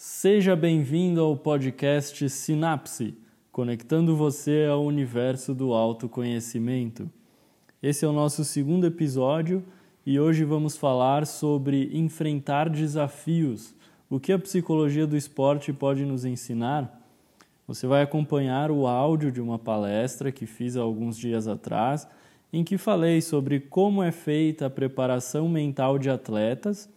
Seja bem-vindo ao podcast Sinapse, conectando você ao universo do autoconhecimento. Esse é o nosso segundo episódio e hoje vamos falar sobre enfrentar desafios. O que a psicologia do esporte pode nos ensinar? Você vai acompanhar o áudio de uma palestra que fiz há alguns dias atrás, em que falei sobre como é feita a preparação mental de atletas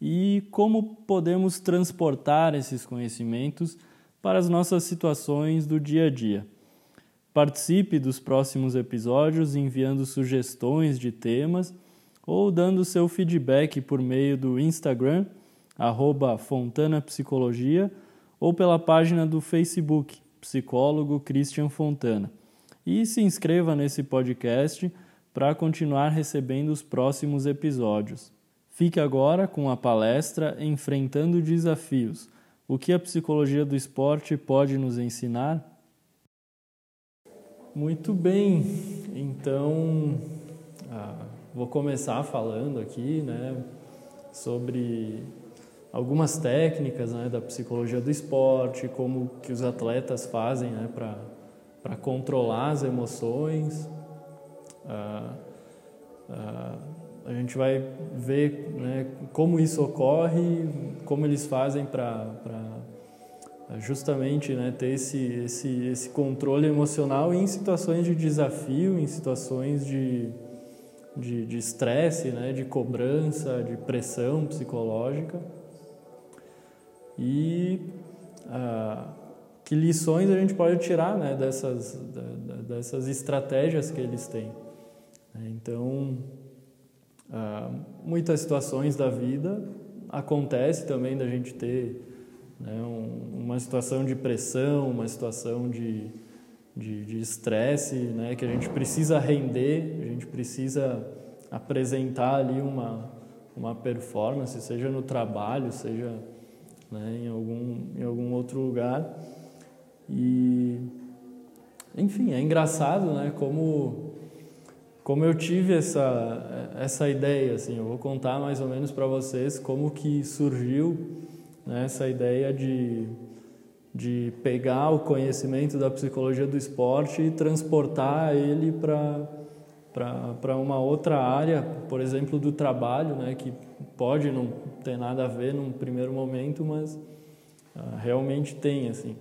e como podemos transportar esses conhecimentos para as nossas situações do dia a dia. Participe dos próximos episódios enviando sugestões de temas ou dando seu feedback por meio do Instagram, arroba Fontana Psicologia, ou pela página do Facebook, Psicólogo Christian Fontana. E se inscreva nesse podcast para continuar recebendo os próximos episódios. Fique agora com a palestra Enfrentando Desafios. O que a psicologia do esporte pode nos ensinar? Muito bem, então ah, vou começar falando aqui né, sobre algumas técnicas né, da psicologia do esporte, como que os atletas fazem né, para controlar as emoções. Ah, ah, a gente vai ver né, como isso ocorre, como eles fazem para justamente né, ter esse, esse, esse controle emocional em situações de desafio, em situações de de estresse, de né, de cobrança, de pressão psicológica. E ah, que lições a gente pode tirar né, dessas, dessas estratégias que eles têm. Então, ah, muitas situações da vida acontece também da gente ter né, um, uma situação de pressão, uma situação de de estresse, né, que a gente precisa render, a gente precisa apresentar ali uma uma performance, seja no trabalho, seja né, em algum em algum outro lugar. E enfim é engraçado, né, como como eu tive essa essa ideia assim eu vou contar mais ou menos para vocês como que surgiu né, essa ideia de de pegar o conhecimento da psicologia do esporte e transportar ele para para uma outra área, por exemplo, do trabalho, né, que pode não ter nada a ver num primeiro momento, mas uh, realmente tem assim.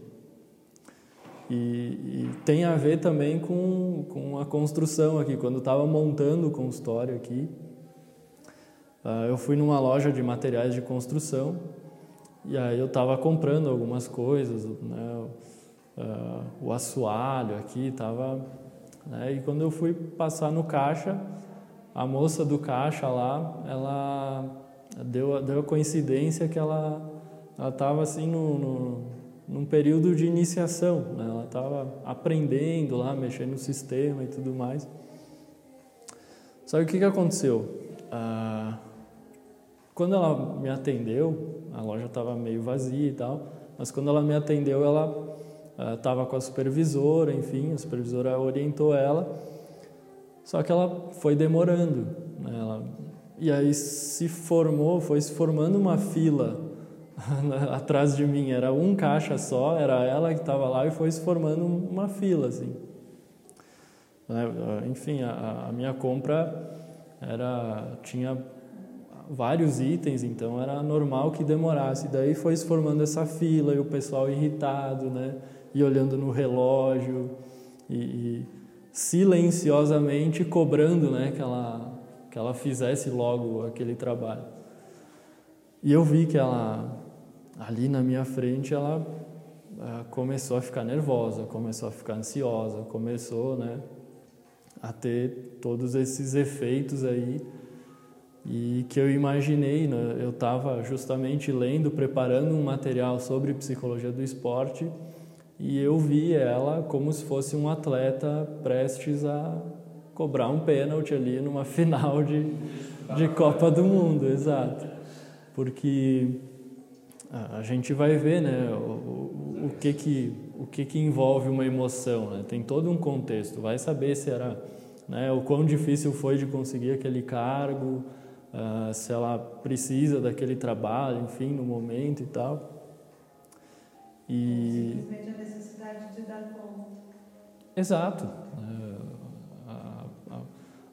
E, e, tem a ver também com, com a construção aqui. Quando estava montando o consultório aqui, uh, eu fui numa loja de materiais de construção e aí eu estava comprando algumas coisas, né? Uh, o assoalho aqui estava... Né? E quando eu fui passar no caixa, a moça do caixa lá, ela deu, deu a coincidência que ela estava assim no, no num período de iniciação, né? ela estava aprendendo lá, mexendo no sistema e tudo mais. Só que o que, que aconteceu? Ah, quando ela me atendeu, a loja estava meio vazia e tal, mas quando ela me atendeu, ela estava uh, com a supervisora, enfim, a supervisora orientou ela, só que ela foi demorando, né? ela, e aí se formou, foi se formando uma fila atrás de mim, era um caixa só, era ela que estava lá e foi se formando uma fila, assim. Né? Enfim, a, a minha compra era tinha vários itens, então era normal que demorasse. Daí foi se formando essa fila e o pessoal irritado, né? E olhando no relógio e, e silenciosamente cobrando, né? Que ela, que ela fizesse logo aquele trabalho. E eu vi que ela, ali na minha frente, ela começou a ficar nervosa, começou a ficar ansiosa, começou, né? A ter todos esses efeitos aí e que eu imaginei, né? eu estava justamente lendo, preparando um material sobre psicologia do esporte e eu vi ela como se fosse um atleta prestes a cobrar um pênalti ali numa final de, de Copa do Mundo, exato. Porque a gente vai ver né, o, o, que, que, o que, que envolve uma emoção, né? tem todo um contexto, vai saber se era né, o quão difícil foi de conseguir aquele cargo, uh, se ela precisa daquele trabalho, enfim, no momento e tal. E... Simplesmente a necessidade de dar conta. Exato. É,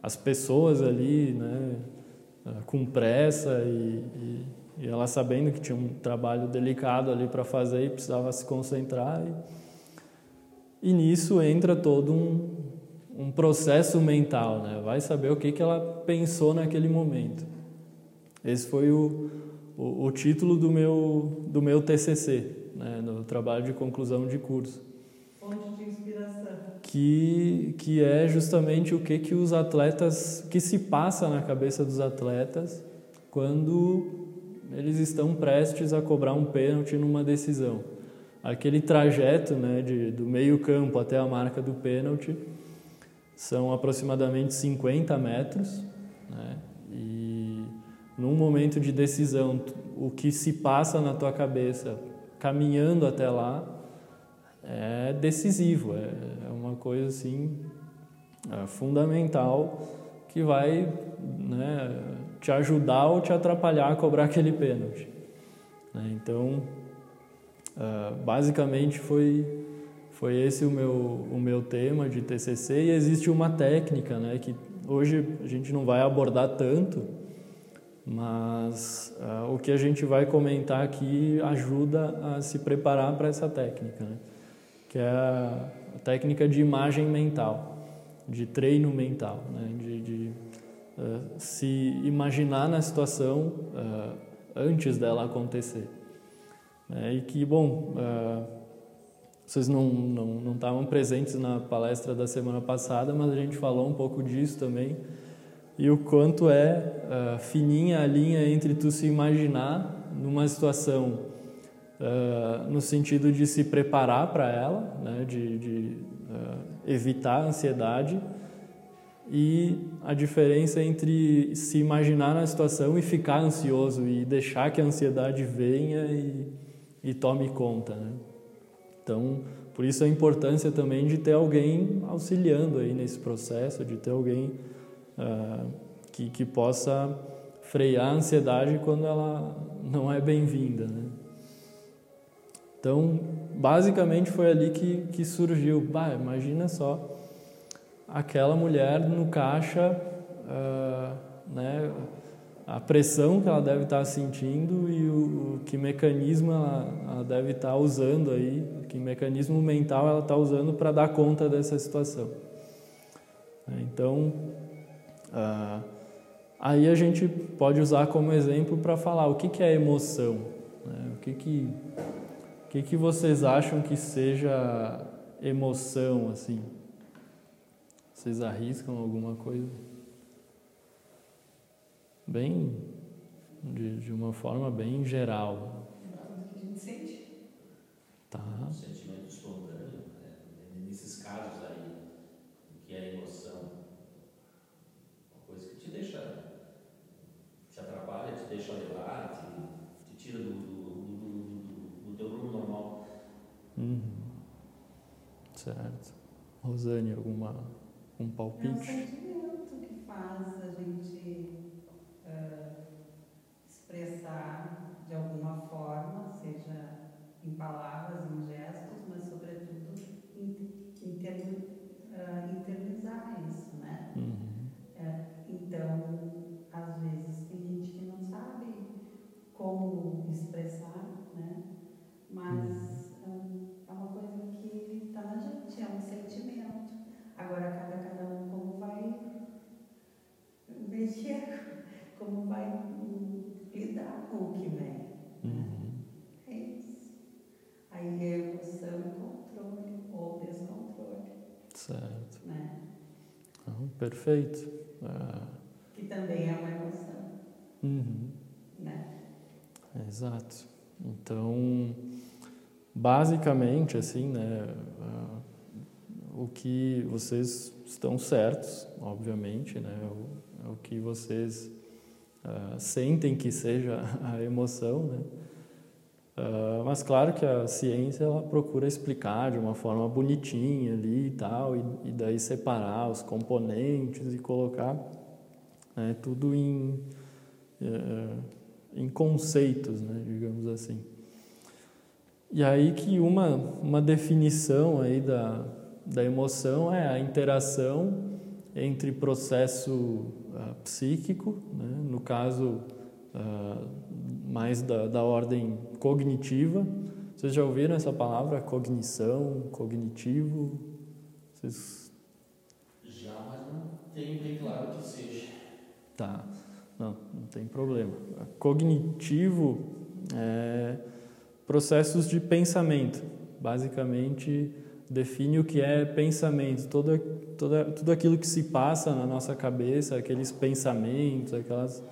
as pessoas ali, né, é, com pressa e, e, e, ela sabendo que tinha um trabalho delicado ali para fazer e precisava se concentrar. E, e nisso entra todo um, um processo mental, né? Vai saber o que, que ela pensou naquele momento. Esse foi o, o, o título do meu, do meu TCC, né? no trabalho de conclusão de curso. Fonte de inspiração. Que, que é justamente o que, que os atletas, que se passa na cabeça dos atletas quando eles estão prestes a cobrar um pênalti numa decisão. Aquele trajeto né, de, do meio campo até a marca do pênalti são aproximadamente 50 metros, né? e num momento de decisão, o que se passa na tua cabeça caminhando até lá é decisivo, é, é uma coisa assim é fundamental que vai né, te ajudar ou te atrapalhar a cobrar aquele pênalti. Né? Então, uh, basicamente foi foi esse o meu, o meu tema de TCC e existe uma técnica, né, que hoje a gente não vai abordar tanto, mas uh, o que a gente vai comentar aqui ajuda a se preparar para essa técnica, né, que é a, técnica de imagem mental, de treino mental, né, de, de uh, se imaginar na situação uh, antes dela acontecer. Né, e que, bom, vocês não, não, não estavam presentes na palestra da semana passada, mas a gente falou um pouco disso também. E o quanto é uh, fininha a linha entre tu se imaginar numa situação uh, no sentido de se preparar para ela, né, de, de uh, evitar a ansiedade, e a diferença entre se imaginar na situação e ficar ansioso e deixar que a ansiedade venha e, e tome conta. Né? Então, por isso a importância também de ter alguém auxiliando aí nesse processo, de ter alguém uh, que, que possa frear a ansiedade quando ela não é bem-vinda, né? Então, basicamente foi ali que, que surgiu. Bah, imagina só aquela mulher no caixa, uh, né? a pressão que ela deve estar sentindo e o, o que mecanismo ela, ela, deve estar usando aí, que mecanismo mental ela está usando para dar conta dessa situação. Então, ah, aí a gente pode usar como exemplo para falar o que, que é emoção, né? o que que, o que que vocês acham que seja emoção assim? Vocês arriscam alguma coisa? bem de, de uma forma bem geral. O que a gente sente. Tá. Um sentimento espontâneo, né? nesses casos aí, o que é emoção, uma coisa que te deixa, te atrapalha, te deixa levar, te, te tira do, do, do, do, teu rumo normal. Uhum. Certo. Rosane, alguma um palpite? É um sentimento que faz a gente expressar de alguma forma, seja em palavras, em gestos, mas sobretudo inter, uh, perfeito. Ah. Que também é uma emoção. Uhum. Né? Exato. Então, basicamente, assim, né, uh, o que vocês estão certos, obviamente, né, o, o que vocês uh, sentem que seja a emoção, né? Uh, mas claro que a ciência ela procura explicar de uma forma bonitinha ali e tal, e, e daí separar os componentes e colocar né, tudo em, uh, em conceitos, né, digamos assim. E aí que uma, uma definição aí da, da emoção é a interação entre processo uh, psíquico, né? no caso uh, mais da, da ordem cognitiva. Vocês já ouviram essa palavra, cognição, cognitivo? Vocês... Já, mas não tenho bem claro que seja. Tá, não, não tem problema. Cognitivo é processos de pensamento, basicamente define o que é pensamento, todo, toda, tudo aquilo que se passa na nossa cabeça, aqueles pensamentos, aquelas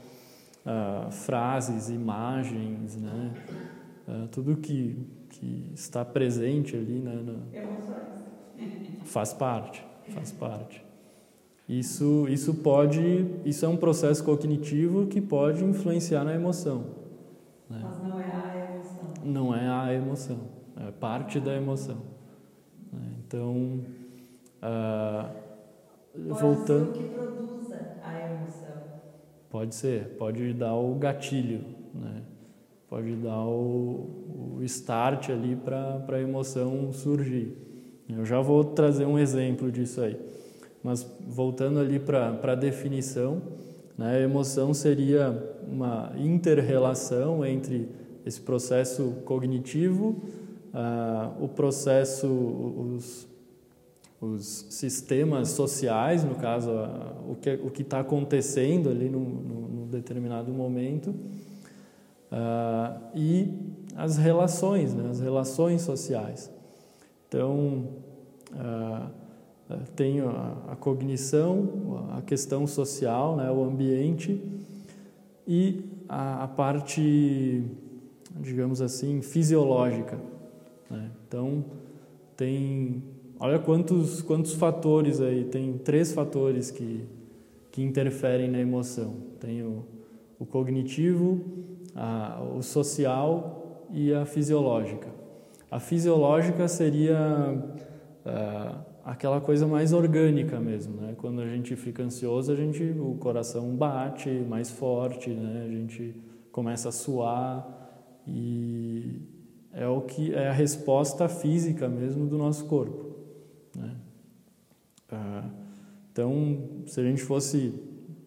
uh, frases, imagens, né? Uh, tudo que, que está presente ali, né? Emoções. Faz parte, faz parte. Isso, isso pode, isso é um processo cognitivo que pode influenciar na emoção. Né? Mas não é a emoção. Não é a emoção, é parte da emoção. Né? Então, pode voltando. Que produza a emoção. Pode ser, pode dar o gatilho, né? pode dar o, o start ali para a emoção surgir. Eu já vou trazer um exemplo disso aí. Mas voltando ali para a definição, né, a emoção seria uma inter-relação entre esse processo cognitivo ah, o processo, os, os sistemas sociais, no caso, o que o que está acontecendo ali no, no determinado momento, ah, e as relações, né, as relações sociais. Então, ah, tenho a, a, cognição, a questão social, né, o ambiente e a, a parte, digamos assim, fisiológica. Né? Então, tem. Olha quantos, quantos fatores aí. Tem três fatores que, que interferem na emoção: tem o, o cognitivo, a, o social e a fisiológica. A fisiológica seria uh, aquela coisa mais orgânica mesmo, né? Quando a gente fica ansioso, a gente o coração bate mais forte, né? A gente começa a suar e é o que é a resposta física mesmo do nosso corpo. Então, se a gente fosse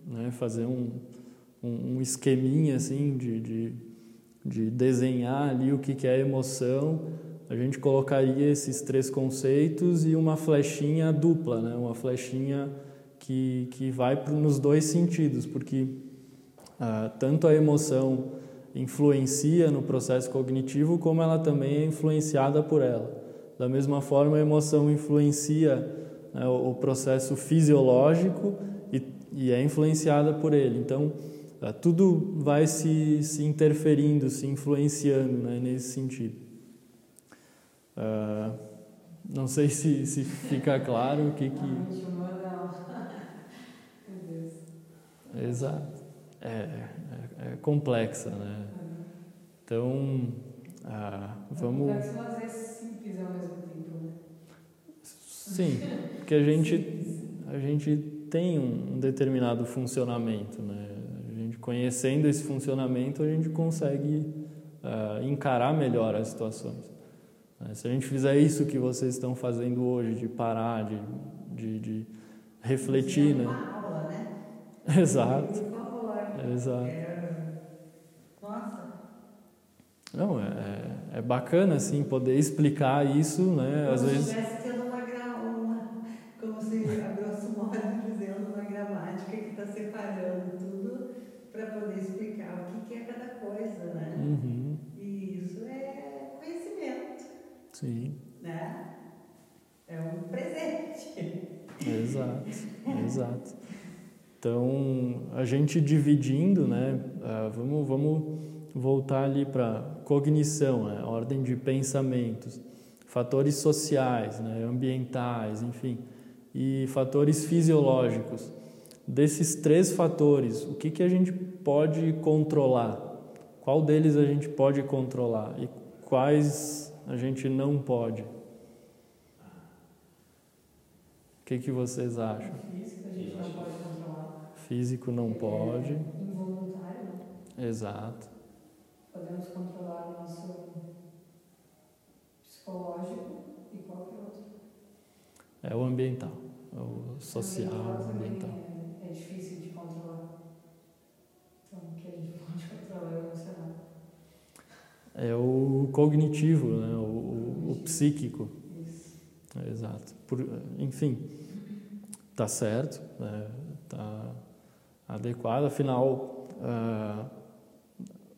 né, fazer um, um, esqueminha assim de, de, de, desenhar ali o que, que é emoção, a gente colocaria esses três conceitos e uma flechinha dupla, né? uma flechinha que, que vai nos dois sentidos, porque ah, tanto a emoção influencia no processo cognitivo, como ela também é influenciada por ela. Da mesma forma, a emoção influencia né, o processo fisiológico e, e, é influenciada por ele. Então, é, tudo vai se, se interferindo, se influenciando né, nesse sentido. Uh, não sei se, se fica claro o que que... Exato. É, é, é complexa, né? Então, ah, vamos. É simples ao mesmo tempo? Sim, porque a gente a gente tem um determinado funcionamento, né? A gente conhecendo esse funcionamento a gente consegue uh, encarar melhor as situações. Né? Se a gente fizer isso que vocês estão fazendo hoje, de parar, de, de, de refletir, né? Aula, né? Exato. Exato. É, nossa. Não, é, é bacana assim poder explicar isso, né? Às vezes. estivesse tendo uma, uma, como se, a grosso modo, dizendo uma gramática que está separando tudo para poder explicar o que, que é cada coisa, né? Uhum. E isso é conhecimento. Sim. Né? É um presente. Exato, exato. Então, a gente dividindo, né, uh, vamos, vamos voltar ali para cognição, né, ordem de pensamentos, fatores sociais, né, ambientais, enfim, e fatores fisiológicos. Desses três fatores, o que, que a gente pode controlar? Qual deles a gente pode controlar e quais a gente não pode? O que, que vocês acham? Isso a gente não pode físico não pode. É involuntário. Exato. Podemos controlar o nosso, psicológico e qual que o outro? É o ambiental, é o social, o ambiental. É, é difícil de controlar. Então, o que a gente pode controlar é o emocional. É o cognitivo, né? o, o, o psíquico. Exato. Por, enfim, tá certo, né? tá adequado. Afinal, uh,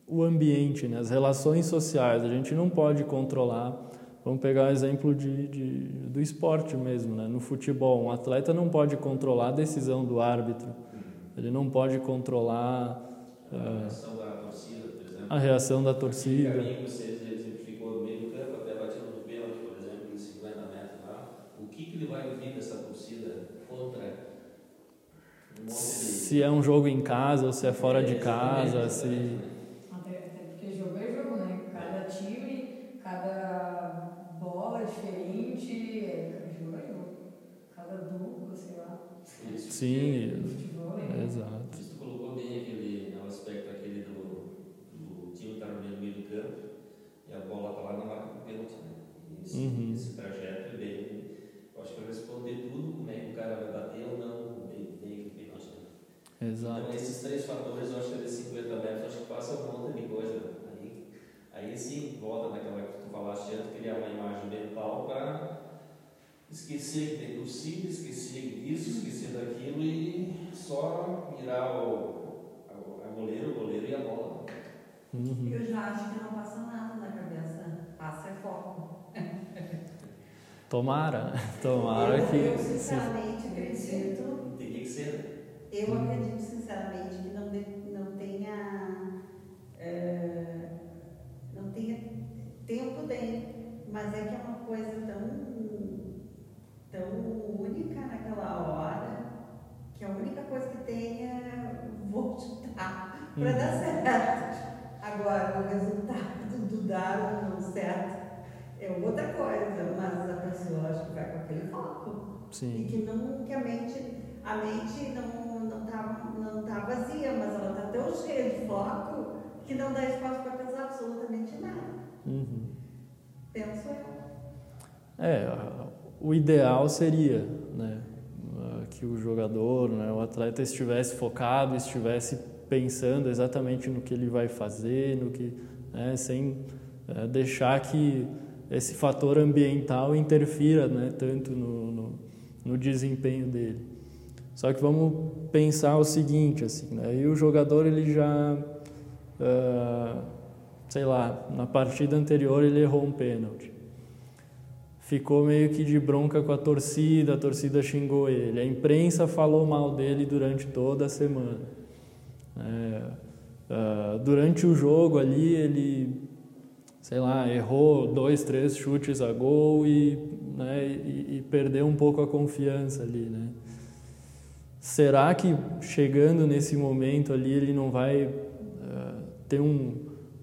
o ambiente, né? as relações sociais, a gente não pode controlar. Vamos pegar o exemplo de, de, do esporte mesmo. Né? No futebol, um atleta não pode controlar a decisão do árbitro. Ele não pode controlar a reação da torcida, por exemplo. A reação da torcida. Que você exemplificou no meio do campo, até batendo no pênalti, por exemplo, em 50 metros lá, o que, que ele vai ouvir dessa torcida contra um monte de... Se é um jogo em casa ou se é fora de casa, se... Até, até porque jogo é jogo, né? Cada time, cada bola é diferente, é, jogo é jogo. Cada dupla, sei lá. Isso. Sim, Futebol é. exato. Isso tu colocou bem aquele, o aspecto aquele do, do time estar no meio do campo e a bola está lá na marca do pênalti, né? E esse, Uhum. esse trajeto é bem... Eu acho que vai responder tudo, como é que o cara vai bater ou não, bem, bem aquele pênalti. né? Exato. Então, esses três fatores, eu acho que desses 50 metros, acho que passa um monte de coisa. Aí, aí sim, volta naquela que tu falaste antes, criar uma imagem mental para esquecer que tem torcida, esquecer disso, esquecer daquilo e só mirar o, a, a goleiro, o goleiro e a bola. Uhum. Eu já acho que não passa nada na cabeça. Passa é foco. Tomara, tomara eu, que. eu sinceramente acredito, Teria que ser. né? eu acredito sinceramente que não, de- não tenha. eh, não tenha tempo tem, mas é que é uma coisa tão, tão única naquela hora que a única coisa que tem é vou chutar para Uhum. dar certo. Agora, o resultado do dar ou não certo é outra coisa, mas a pessoa acho que vai com aquele foco. E Sim, que, não, que a mente, a mente não, não, tá, não tá vazia, mas ela tá tão cheia de foco que não dá espaço para pensar absolutamente nada. uhum. Penso eu. É, o ideal seria né, que o jogador, né, o atleta estivesse focado, estivesse pensando exatamente no que ele vai fazer, no que, né, sem eh, deixar que esse fator ambiental interfira né, tanto no, no, no desempenho dele. Só que vamos pensar o seguinte, assim, né, e o jogador ele já, ah, sei lá, na partida anterior ele errou um pênalti ficou meio que de bronca com a torcida, a torcida xingou ele, a imprensa falou mal dele durante toda a semana. É, ah, durante o jogo ali, ele, sei lá, errou dois, três chutes a gol e, né, e, e um pouco a confiança ali, né? Será que chegando nesse momento ali ele não vai ah, ter um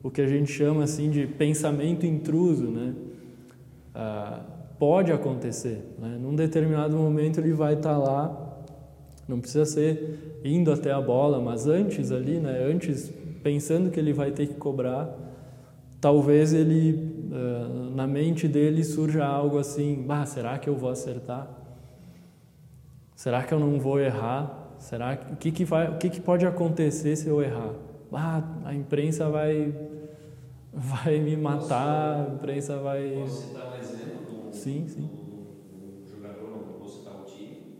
o que a gente chama assim de pensamento intruso, né? Ah, pode acontecer, né? Num determinado momento ele vai estar lá, não precisa ser indo até a bola, mas antes ali, né? Antes pensando que ele vai ter que cobrar, talvez ele na mente dele surja algo assim, bah, será que eu vou acertar? Será que eu não vou errar? Será que o que que vai, o que que pode acontecer se eu errar? Ah, a imprensa vai vai me matar, a imprensa vai Posso citar um exemplo Sim, sim. do, do jogador, não vou citar o time.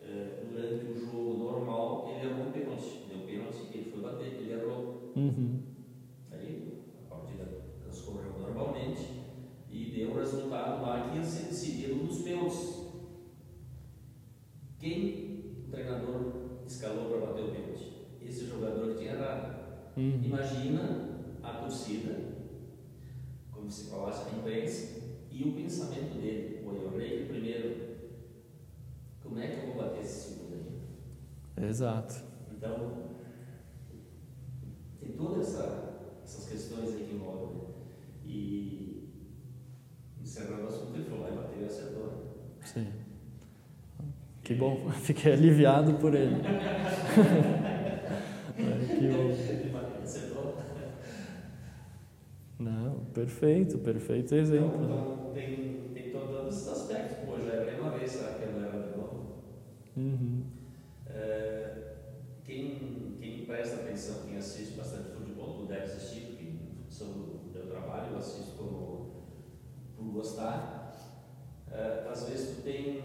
É, durante o jogo normal, ele errou um pênalti. Deu pênalti, ele foi bater, ele errou. Uhum. Aí a partida transcorreu normalmente e deu um resultado lá que ia ser decidido nos pênaltis. Quem o treinador escalou para bater o pênalti? Esse jogador que tinha errado. Uhum. Imagina a torcida, como se falasse a imprensa, e o pensamento dele. Pô, eu errei aqui primeiro. Como é que eu vou bater esse segundo aí? Exato. Então, tem todas essa, essas questões aí que envolvem. né? E, encerrando o assunto, ele falou, vai bater e acertou. né? Sim. Que bom, fiquei aliviado por ele. Que bom. Não, Perfeito, perfeito exemplo. Então, tem, tem todos esses aspectos. Pô, já é uma vez, será que eu não era de novo? Uhum. É, quem, quem presta atenção, quem assiste bastante futebol, tu deve assistir, porque sobre o teu trabalho eu assisto por, por gostar. É, às vezes tu tem,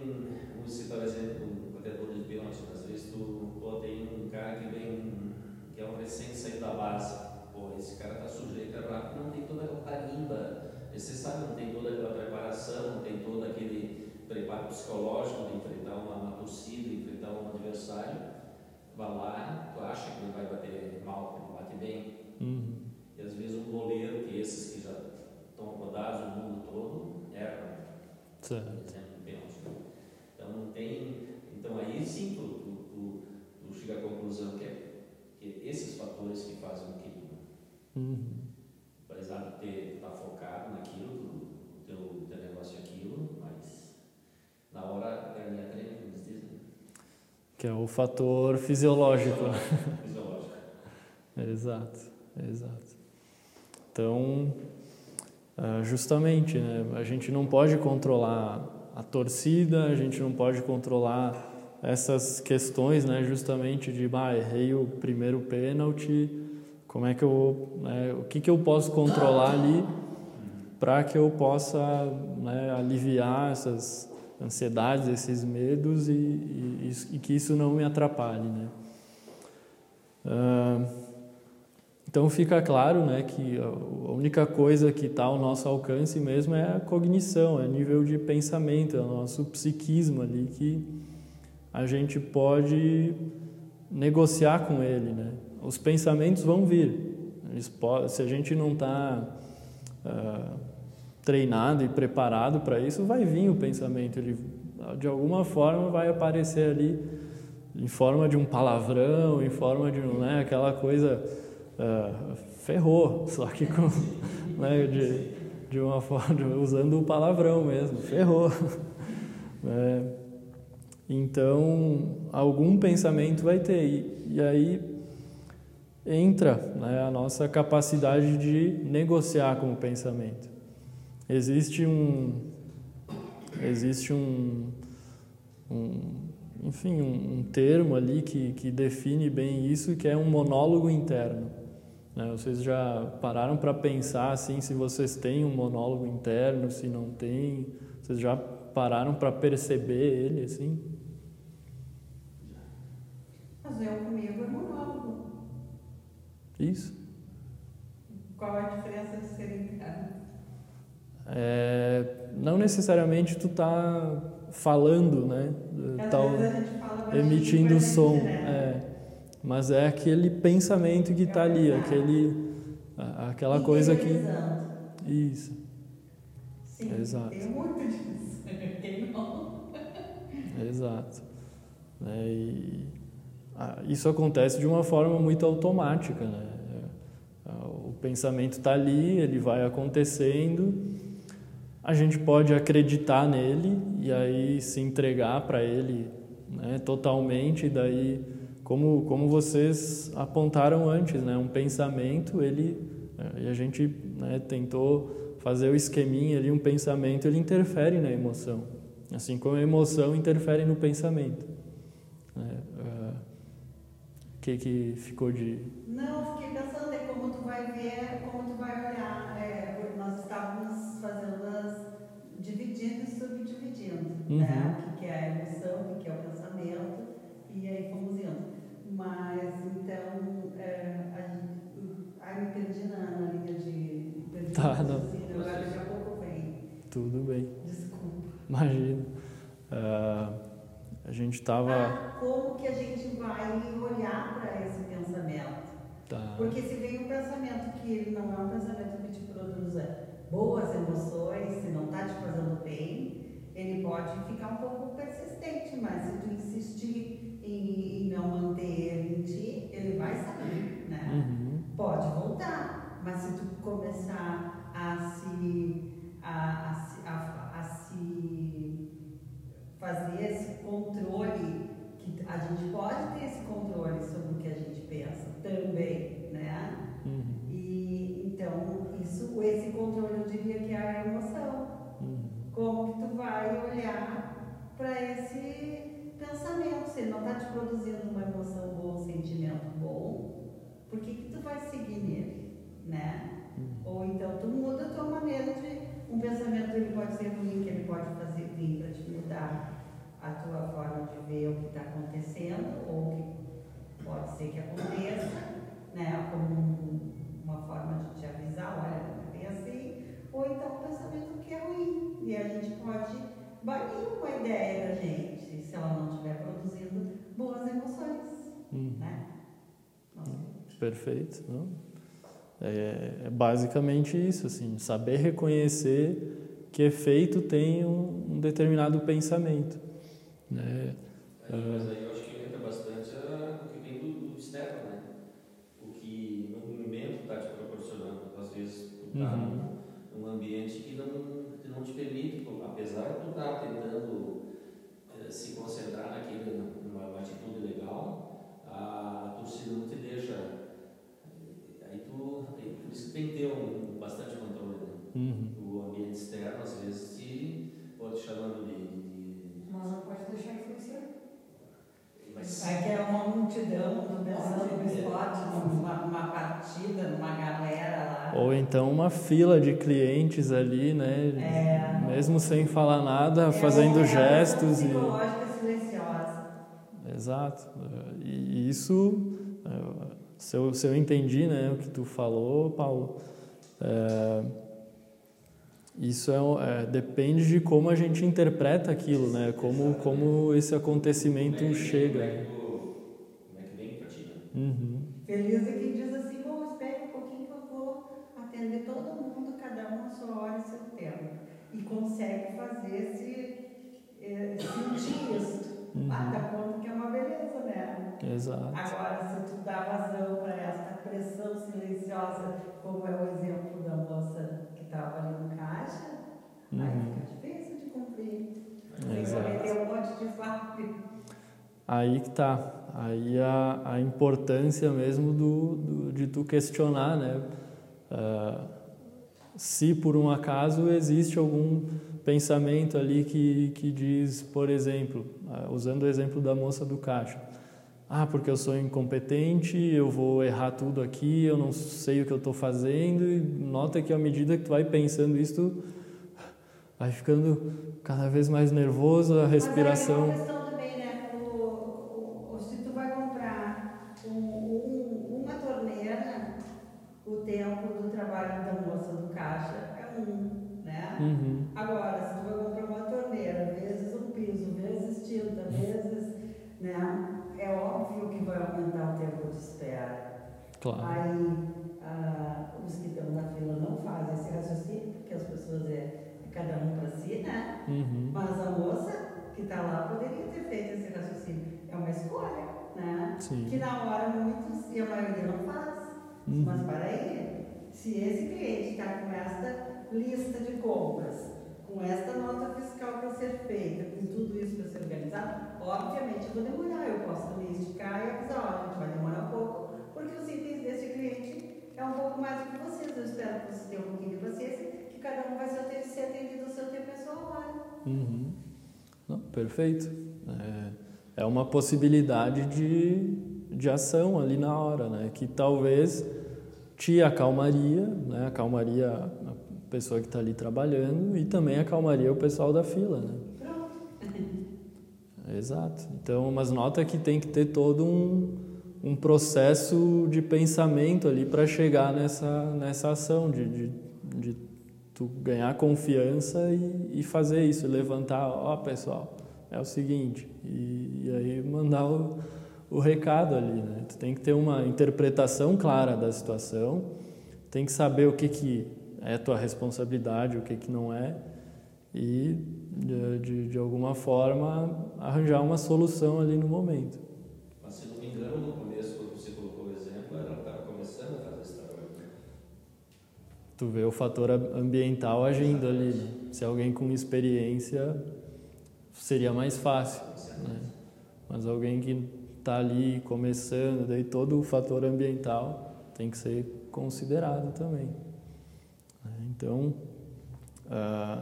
vamos citar o exemplo do batedor de pênalti, às vezes tu pô, tem um cara que vem, que é um recente saído da base. Pô, esse cara tá sujeito a rápido, não tem toda aquela tarimba necessária, não tem toda aquela preparação, não tem todo aquele preparo psicológico de enfrentar uma, uma torcida, enfrentar um adversário. Vai lá, tu acha que ele vai bater mal, que ele bate bem. Uhum. E às vezes um goleiro, que esses que já estão rodados no mundo todo, erram Certo. por exemplo, no pênalti. né? Então não tem. Então aí sim tu, tu, tu, tu chega à conclusão que, é, que esses fatores que fazem com que Uhum. apesar de ter estar focado naquilo, o teu, teu negócio é aquilo, mas na hora a perninha treme, como eles dizem, né? Que é o fator fisiológico. fisiológico. Exato, exato. Então, ah, justamente, né, a gente não pode controlar a torcida, a gente não pode controlar essas questões, né, justamente de, bah, errei o primeiro pênalti, como é que eu, né, o que que eu posso controlar ali para que eu possa né, aliviar essas ansiedades, esses medos e, e, e que isso não me atrapalhe, né? Ah, então fica claro né, que a única coisa que está ao nosso alcance mesmo é a cognição, é o nível de pensamento, é o nosso psiquismo ali que a gente pode negociar com ele. Né? Os pensamentos vão vir. Eles po- se a gente não está treinado e preparado para isso, vai vir o pensamento. Ele de alguma forma vai aparecer ali em forma de um palavrão, em forma de né, aquela coisa ah, ferrou, só que com, né, de, de uma forma usando o palavrão mesmo, ferrou. né? Então algum pensamento vai ter e, e aí entra né, a nossa capacidade de negociar com o pensamento. Existe um existe um, um enfim, um, um termo ali que, que define bem isso, que é um monólogo interno. Né? Vocês já pararam para pensar assim, se vocês têm um monólogo interno, se não tem? Vocês já pararam para perceber ele assim? Mas eu comigo é monólogo. Isso. Qual a diferença de ser interno? É, não necessariamente tu tá falando, né? Às Tá baixinho emitindo som, né? é. Mas é aquele pensamento que está ali, aquele, aquela coisa que isso, Sim, Exato. tem muito disso. Não? exato. Né? E ah, isso acontece de uma forma muito automática, né? É, O pensamento está ali, ele vai acontecendo. A gente pode acreditar nele e aí se entregar para ele né, totalmente. E daí, como, como vocês apontaram antes, né, um pensamento, ele eh, e a gente né, tentou fazer o esqueminha ali, um pensamento ele interfere na emoção, assim como a emoção interfere no pensamento. né? Ah, O que que ficou de Não, fiquei pensando em como tu vai ver, como tu vai olhar. É, nós estávamos fazendo as. dividindo e subdividindo, Uhum. né? O que que é a emoção, o que que é o pensamento, e aí fomos indo. Mas, então, é, a gente. Ai, me perdi na, na linha de. perdi Tá, não. raciocínio, Agora daqui a pouco vem. tudo bem? Desculpa. Imagina. Ah, a gente estava. Ah, como que a gente vai olhar para esse pensamento? Tá. Porque se vem um pensamento que ele não é um pensamento que te produza boas emoções, se não está te fazendo bem, ele pode ficar um pouco persistente, mas se tu insistir em, não manter ele em ti, ele vai sair, né? Uhum. Pode voltar, mas se tu começar a se, a, a, se- a, a se fazer esse controle, que a gente pode ter esse controle sobre o que a gente pensa também, né? Uhum. E então isso, esse controle como que tu vai olhar para esse pensamento? Se ele não está te produzindo uma emoção boa, um sentimento bom, por que, que tu vai seguir nele? Né? Uhum. Ou então tu muda a tua maneira de. Um pensamento ele pode ser ruim, que ele pode fazer vir para te mudar a tua forma de ver o que está acontecendo, ou que pode ser que aconteça, né? Como um, uma forma de te avisar, olha, é bem assim, ou então um pensamento que é ruim. E a gente pode banir uma ideia da gente, se ela não estiver produzindo boas emoções. Hum. Né? Perfeito. Não? É, é, basicamente isso, assim, saber reconhecer que efeito tem um, um determinado pensamento. Né? É, mas aí eu acho que entra bastante o que vem do, do externo, né? O que no movimento está te proporcionando. Às vezes tu está uhum. num ambiente que não, que não te permite, apesar de tu estar tá tentando eh, se concentrar naquele, numa atitude legal, a torcida não te deixa. Aí tu, aí, por isso tem que ter um, bastante controle. Né? Uhum. O ambiente externo, às vezes, te pode chamando de, de. Mas não pode deixar influenciar. É que é uma multidão pensando no esporte, numa, numa partida, numa galera lá. Ou então uma fila de clientes ali, né? É. Mesmo sem falar nada, é fazendo gestos. e silenciosa. Exato. E isso, é, se eu, se eu entendi né, o que tu falou, Paulo, é, isso é, é, depende de como a gente interpreta aquilo, né? Como, como esse acontecimento como é chega. Como é que vem para ti? Uhum. Feliz é quem diz assim, bom, espere um pouquinho que eu vou atender todo mundo, cada um a sua hora e seu tempo. E consegue fazer esse, é, sentir isso. Uhum. Ah, dá conta que é uma beleza, né? Exato. Agora, se tu dá vazão para essa pressão silenciosa, como é o exemplo da moça estava ali no caixa, uhum. aí fica difícil de cumprir. Exato. Tem que um monte de fábrica. Aí que tá. Aí a, a importância mesmo do, do de tu questionar, né? Uh, se por um acaso existe algum pensamento ali que, que diz, por exemplo, uh, usando o exemplo da moça do caixa, ah, porque eu sou incompetente, eu vou errar tudo aqui, eu não sei o que eu estou fazendo. E nota que à medida que tu vai pensando isso, vai ficando cada vez mais nervoso, a respiração. Mas aí é uma questão também, né? O, o, se tu vai comprar um, um, uma torneira, o tempo do trabalho da moça do caixa é um, né? Uhum. Agora, se tu vai comprar uma torneira, vezes o piso, vezes tinta, vezes, né? é óbvio que vai aumentar o tempo de espera. Claro. Aí ah, os que estão na fila não fazem esse raciocínio, porque as pessoas é, cada um para si, né? Uhum. Mas a moça que está lá poderia ter feito esse raciocínio. É uma escolha, né? Sim. Que na hora muitos, e a maioria não faz. Uhum. Mas para aí, se esse cliente está com esta lista de compras com esta nota fiscal para ser feita, com tudo isso para ser organizado, obviamente eu vou demorar. Eu posso também esticar e avisar, olha, a gente vai demorar um pouco, porque os itens desse cliente é um pouco mais do que vocês. Eu espero que vocês tenham um pouquinho de paciência, cada um vai ser atendido no seu tempo pessoal lá. Uhum. Não, perfeito. É, é uma possibilidade de, de ação ali na hora, né? Que talvez te acalmaria, né? Acalmaria pessoa que está ali trabalhando e também acalmaria o pessoal da fila, né? Exato. Então, mas nota que tem que ter todo um, um processo de pensamento ali para chegar nessa, nessa ação, de, de, de tu ganhar confiança e, e fazer isso, levantar, ó oh, pessoal, é o seguinte, e, e aí mandar o, o recado ali, né? Tu tem que ter uma interpretação clara da situação, tem que saber o que que é tua responsabilidade, o que, que não é, e de, de, de, alguma forma arranjar uma solução ali no momento. Mas se não me engano, no começo, quando você colocou o exemplo, ela estava começando a fazer esse trabalho. Né? Tu vê o fator ambiental agindo ali. Né? Se alguém com experiência seria mais fácil. Né? Mas alguém que está ali começando, daí todo o fator ambiental tem que ser considerado também. Então, uh,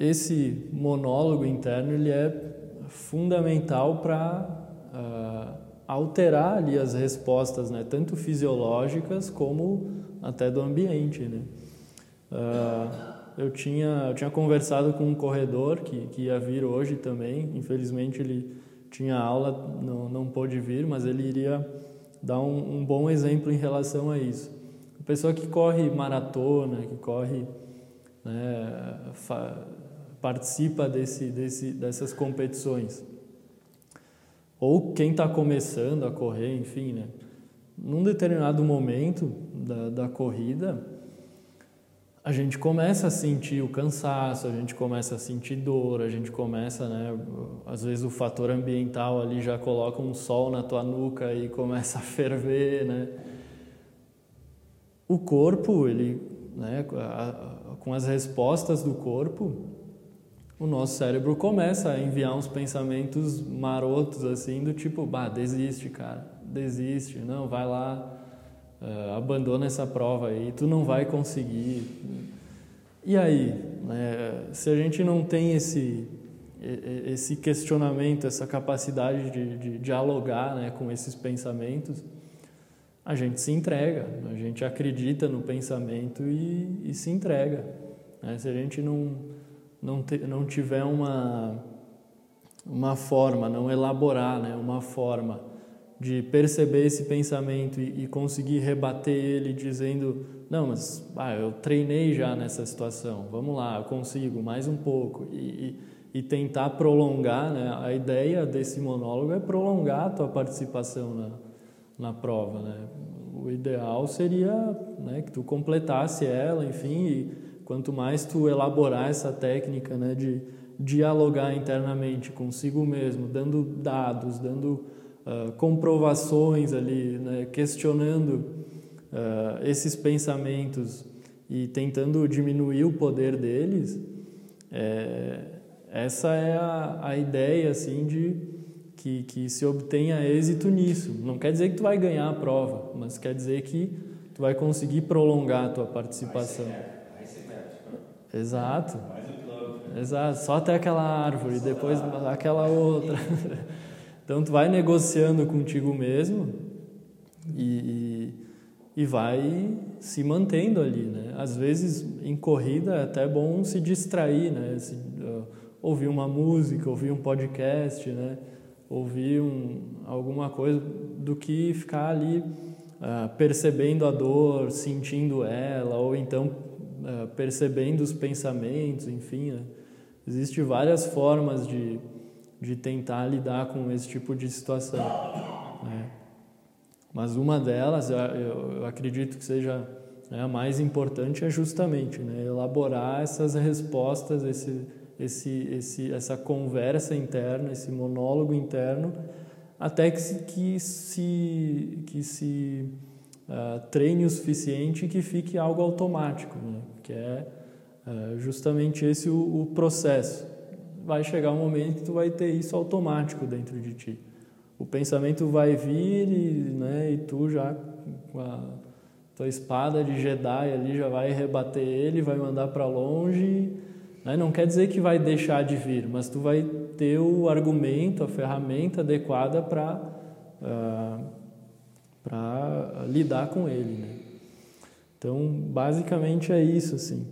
esse monólogo interno ele é fundamental para uh, alterar ali as respostas, né, tanto fisiológicas como até do ambiente, né. Uh, eu tinha eu tinha conversado com um corredor que, que ia vir hoje também, infelizmente ele tinha aula, não, não pôde vir, mas ele iria dar um, um bom exemplo em relação a isso. A pessoa que corre maratona, que corre, né, participa desse, desse, dessas competições, ou quem está começando a correr, enfim, né, num determinado momento da, da corrida, a gente começa a sentir o cansaço, a gente começa a sentir dor, a gente começa, né, às vezes o fator ambiental ali já coloca um sol na tua nuca e começa a ferver, né? O corpo, ele, né, com as respostas do corpo, o nosso cérebro começa a enviar uns pensamentos marotos assim do tipo, bah, desiste, cara, desiste, não, vai lá, uh, abandona essa prova aí, tu não vai conseguir. E aí, né, se a gente não tem esse esse questionamento, essa capacidade de, de dialogar né, com esses pensamentos, a gente se entrega, a gente acredita no pensamento e, e se entrega. Né? Se a gente não, não, te, não tiver uma, uma forma, não elaborar né, uma forma de perceber esse pensamento e, e, conseguir rebater ele dizendo não mas ah, eu treinei já nessa situação vamos lá eu consigo mais um pouco. E, e, e tentar prolongar né a ideia desse monólogo é prolongar a tua participação na, na prova né. O ideal seria né, que tu completasse ela enfim e quanto mais tu elaborar essa técnica né de dialogar internamente consigo mesmo dando dados dando uh, comprovações ali, né, questionando uh, esses pensamentos e tentando diminuir o poder deles, é, essa é a, a ideia assim de que, que se obtenha êxito nisso. Não quer dizer que tu vai ganhar a prova, mas quer dizer que tu vai conseguir prolongar a tua participação. Perto. Exato. Exato, só até aquela árvore, depois aquela outra. Então, tu vai negociando contigo mesmo e, e vai se mantendo ali, né? Às vezes, em corrida, é até bom se distrair, né? Se, uh, ouvir uma música, ouvir um podcast, né? Ouvir um, alguma coisa do que ficar ali uh, percebendo a dor, sentindo ela, ou então uh, percebendo os pensamentos, enfim, né? Existem várias formas de de tentar lidar com esse tipo de situação. Né? Mas uma delas, eu, acredito que seja né, a mais importante, é justamente né, elaborar essas respostas, esse, esse, esse, essa conversa interna, esse monólogo interno, até que se, que se, que se uh, treine o suficiente e que fique algo automático, né? que é uh, justamente esse o, o processo vai chegar um momento que tu vai ter isso automático dentro de ti. O pensamento vai vir e, né, e tu já com a tua espada de Jedi ali já vai rebater ele, vai mandar para longe. Né? Não quer dizer que vai deixar de vir, mas tu vai ter o argumento, a ferramenta adequada para uh, ah, para lidar com ele. Né? Então, basicamente é isso assim.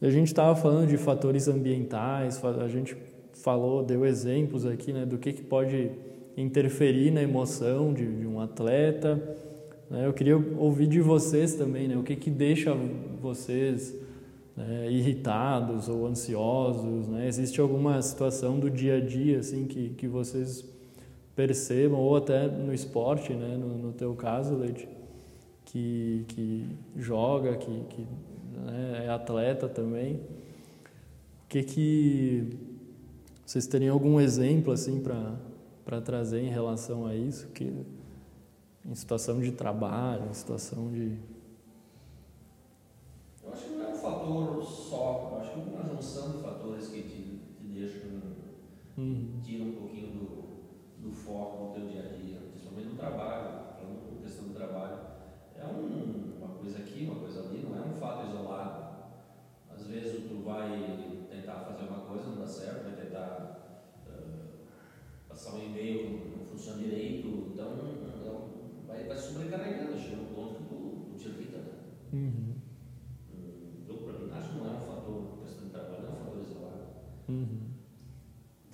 A gente estava falando de fatores ambientais, a gente falou, deu exemplos aqui né, do que, que pode interferir na emoção de, de um atleta. Né? Eu queria ouvir de vocês também, né, o que, que deixa vocês né, irritados ou ansiosos. Né? Existe alguma situação do dia a dia assim que, que vocês percebam, ou até no esporte, né, no, no teu caso, Leite, que, que joga, que, que né, é atleta também. O que que vocês teriam algum exemplo assim para trazer em relação a isso, que em situação de trabalho, em situação de Eu acho que não é um fator só, eu acho que é uma junção de fatores que te, te deixam uhum. tira um pouquinho do, do foco no teu dia a dia, principalmente no trabalho, falando com questão do trabalho. É um, uma coisa aqui, uma coisa ali, não é um fato isolado. Às vezes tu vai tentar fazer uma coisa, não dá certo, vai tentar uh, passar um e-mail não funciona direito, então é vai, vai sobrecarregando, chega um ponto que tu, tu te irrita, né? Uhum. Um jogo para mim, acho que não é um fator, questão de trabalho, não é um fator isolado. Uhum.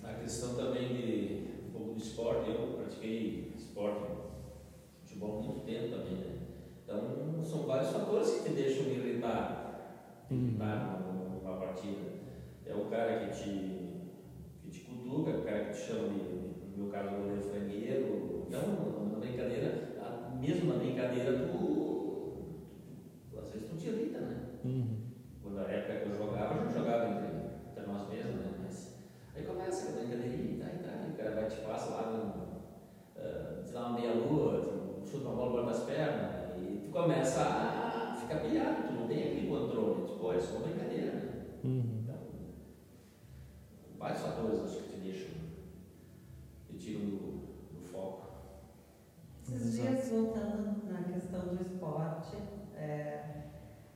A questão também de um pouco do esporte, eu pratiquei esporte, futebol há muito tempo também, né? Então são vários fatores que te deixam irritar, irritar numa partida. É o cara que te, que te cutuca, o cara que te chama de, no meu caso, goleiro frangueiro. Então, na brincadeira, mesmo na brincadeira, tu, tu, às vezes tu te irrita, né? Uhum. Quando na época que eu jogava, a gente jogava entre, entre nós mesmos, né? Mas aí começa a brincadeirinha, tá, tá, o cara vai te passa lá, no, uh, dá uma meia-lua, chuta uma bola das pernas, e tu começa a ficar pilhado, tu não tem aquele controle. Isso é uma brincadeira, né? Uhum. Então, vários fatores acho que te deixam, te tiram do, do foco. Esses dias, voltando na questão do esporte, é,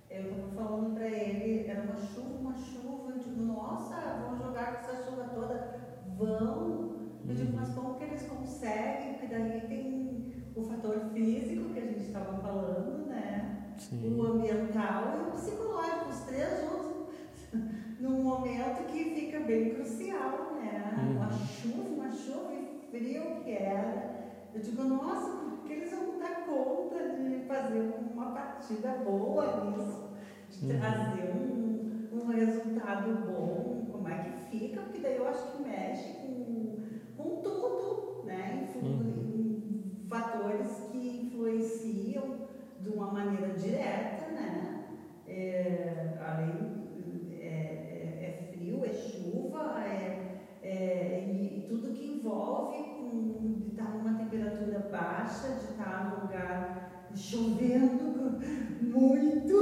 eu estava falando para ele, era uma chuva, uma chuva, eu digo, nossa, vão jogar com essa chuva toda, vão. Eu digo, mas como que eles conseguem? Porque daí tem o fator físico que a gente estava falando, né? Sim. O ambiental e o psicológico, os três juntos, num momento que fica bem crucial, né? Uhum. Uma chuva, uma chuva e frio que era. Eu digo, nossa, como que eles vão dar conta de fazer uma partida boa nisso? De Uhum. trazer um, um resultado bom? Como é que fica? Porque daí eu acho que mexe com, com tudo, né? Influ- Uhum. em fatores que influenciam de uma maneira direta, né? É, além é, é- é frio, é chuva, é, é- e, e tudo que envolve com, de estar numa temperatura baixa, de estar num lugar chovendo muito,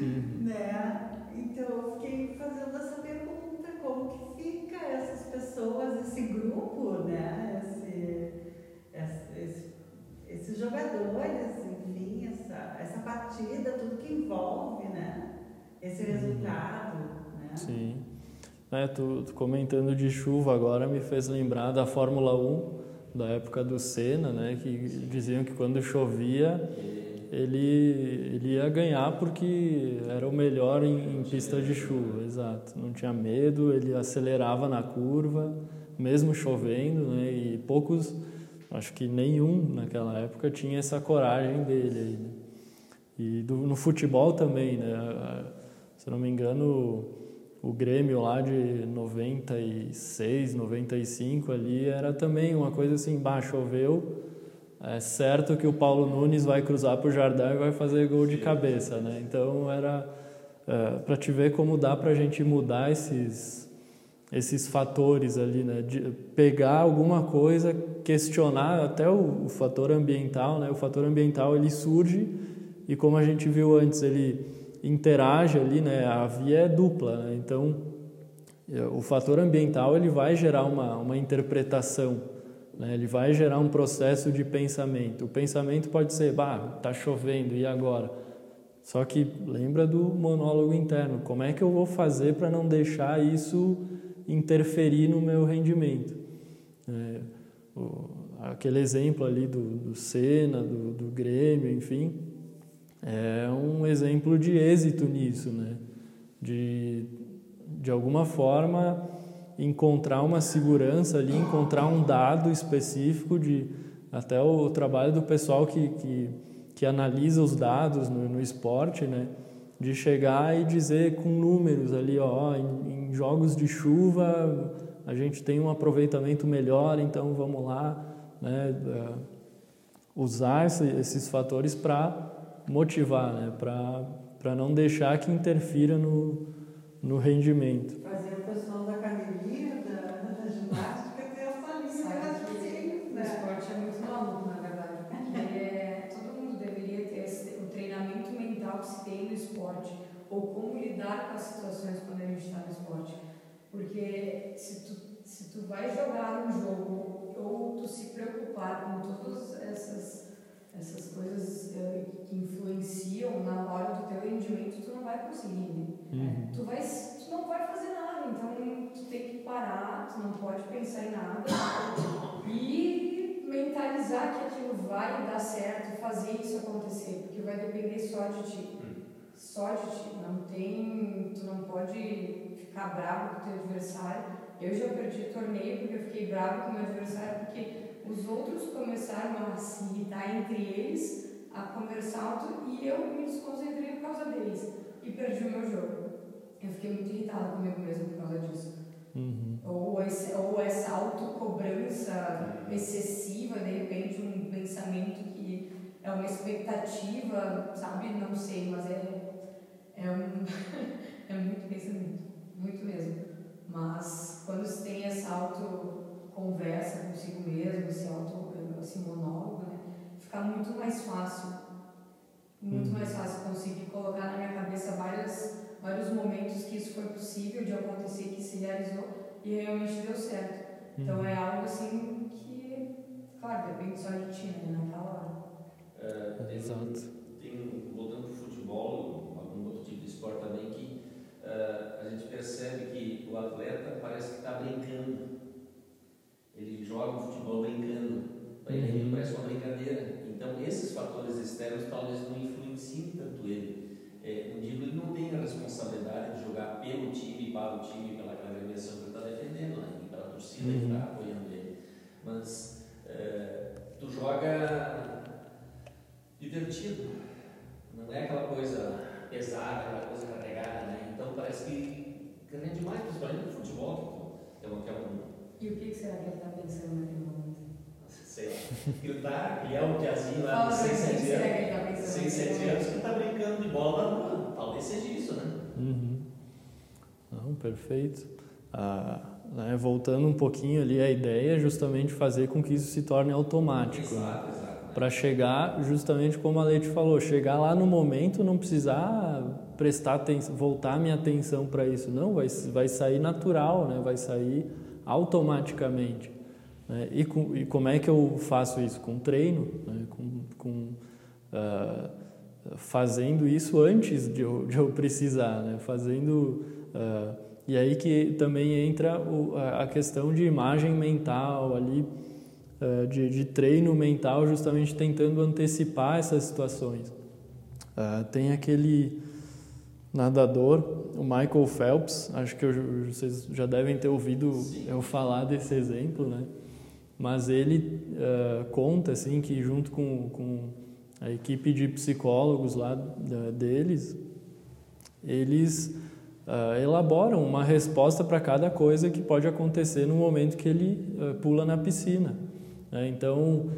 Uhum. né? Então eu fiquei fazendo essa pergunta, como que fica essas pessoas, esse grupo, né? Esse, esse, esse- esses jogadores, enfim, essa, essa partida, tudo que envolve, né? Esse resultado, né? Sim. É, tu, tu comentando de chuva agora me fez lembrar da Fórmula 1, da época do Senna, né, que diziam que quando chovia ele, ele ia ganhar porque era o melhor em, em pista de chuva, exato. Não tinha medo, ele acelerava na curva, mesmo chovendo, né, e poucos, acho que nenhum naquela época tinha essa coragem dele. aí, né. E do, no futebol também, né, se não me engano, o Grêmio lá de 96, 95 ali era também uma coisa assim, bah, choveu, é certo que o Paulo Nunes vai cruzar pro Jardel e vai fazer gol de cabeça, né? Então era para te ver como dá para a gente mudar esses esses fatores ali, né? De pegar alguma coisa, questionar até o, o fator ambiental, né? O fator ambiental ele surge e como a gente viu antes ele interage ali, né? A via é dupla, né? Então é, o fator ambiental ele vai gerar uma, uma interpretação, né? ele vai gerar um processo de pensamento. O pensamento pode ser, bah, tá chovendo e agora? Só que lembra do monólogo interno. Como é que eu vou fazer para não deixar isso interferir no meu rendimento? É, o, aquele exemplo ali do, do Senna, do, do Grêmio, enfim, é um exemplo de êxito nisso, né? De, de alguma forma, encontrar uma segurança ali, encontrar um dado específico de até o trabalho do pessoal que, que, que analisa os dados no, no esporte, né? De chegar e dizer com números ali, ó, em, em jogos de chuva a gente tem um aproveitamento melhor, então vamos lá, né? É, usar esse, esses fatores para motivar, né? Para não deixar que interfira no, no rendimento. Fazer o pessoal da lidar com as situações quando a gente está no esporte. Porque se tu, se tu vai jogar um jogo ou tu se preocupar com todas essas, essas coisas eh, que influenciam na hora do teu rendimento, tu não vai conseguir. né? Uhum. Tu, vai, tu não vai fazer nada, então tu tem que parar, tu não pode pensar em nada, E mentalizar que aquilo vai dar certo, fazer isso acontecer, porque vai depender só de ti. Só de ti. Não tem. Tu não pode ficar bravo com o teu adversário. Eu já perdi torneio porque eu fiquei bravo com o meu adversário, porque os outros começaram a se irritar entre eles, a conversar alto, e eu me desconcentrei por causa deles. E perdi o meu jogo. Eu fiquei muito irritada comigo mesmo por causa disso. Uhum. Ou, esse, ou essa autocobrança excessiva, de repente, um pensamento que é uma expectativa, sabe? Não sei, mas é, é, um, é muito pensamento, muito mesmo. Mas quando se tem essa autoconversa consigo mesmo, esse, auto, esse monólogo, né? fica muito mais fácil, muito mais fácil conseguir colocar na minha cabeça várias vários momentos que isso foi possível de acontecer, que se realizou e realmente deu certo. Então é algo assim que, claro, depende só de ti, né, naquela hora. É, tem, Exato. Tem, voltando para o futebol, algum outro tipo de esporte também, que uh, a gente percebe que o atleta parece que está brincando. Ele joga o futebol brincando. Para ele Uhum. parece uma brincadeira. Então, esses fatores externos talvez não influenciem tanto ele. É, não digo ele não tem a responsabilidade de jogar pelo time, para o time, pela agremiação que ele está defendendo, né? e pela torcida que Uhum. está apoiando ele. Mas é, tu joga divertido, não é aquela coisa pesada, aquela coisa carregada, né? Então parece que que rende mais, principalmente no futebol, que é um, que é um E o que, que será que ele está pensando naquele momento? sei lá, gritar, criar um piazinho lá de pra 6, mim, o que 7 será anos. que ele está pensando 6, 7 naquele anos momento? que tá brincando de bola na rua. Talvez seja isso, né? Uhum. Não, perfeito. Ah, né, voltando um pouquinho ali a ideia é justamente fazer com que isso se torne automático. né? Exato, exato. Para chegar, justamente como a Leite falou, chegar lá no momento, não precisar prestar atenção, voltar minha atenção para isso. Não, vai, vai sair natural, né? vai sair automaticamente. Né? E, com, e como é que eu faço isso? Com treino, né? com, com ah, fazendo isso antes de eu, de eu precisar, né? fazendo ah, e aí que também entra o, a questão de imagem mental ali ah, de, de treino mental justamente tentando antecipar essas situações. Ah, tem aquele nadador o Michael Phelps acho que eu- vocês já devem ter ouvido eu falar desse exemplo né? Mas ele ah, conta assim que junto com, com a equipe de psicólogos lá da- deles, eles ah, elaboram uma resposta para cada coisa que pode acontecer no momento que ele ah, pula na piscina. Né? Então,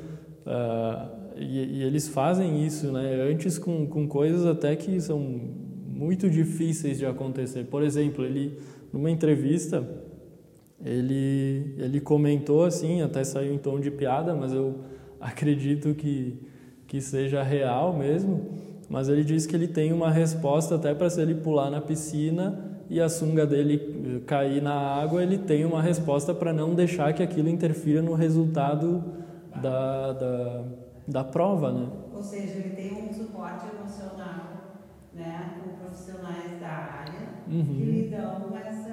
ah, e, e eles fazem isso né? antes com, com coisas até que são muito difíceis de acontecer. Por exemplo, ele numa entrevista ele ele comentou assim, até saiu em tom de piada, mas eu acredito que que seja real mesmo. Mas ele disse que ele tem uma resposta até para se ele pular na piscina e a sunga dele eh, cair na água, ele tem uma resposta para não deixar que aquilo interfira no resultado da, da, da prova, né? Ou seja, ele tem um suporte emocional né, com profissionais da área que Uhum. lhe dão essa,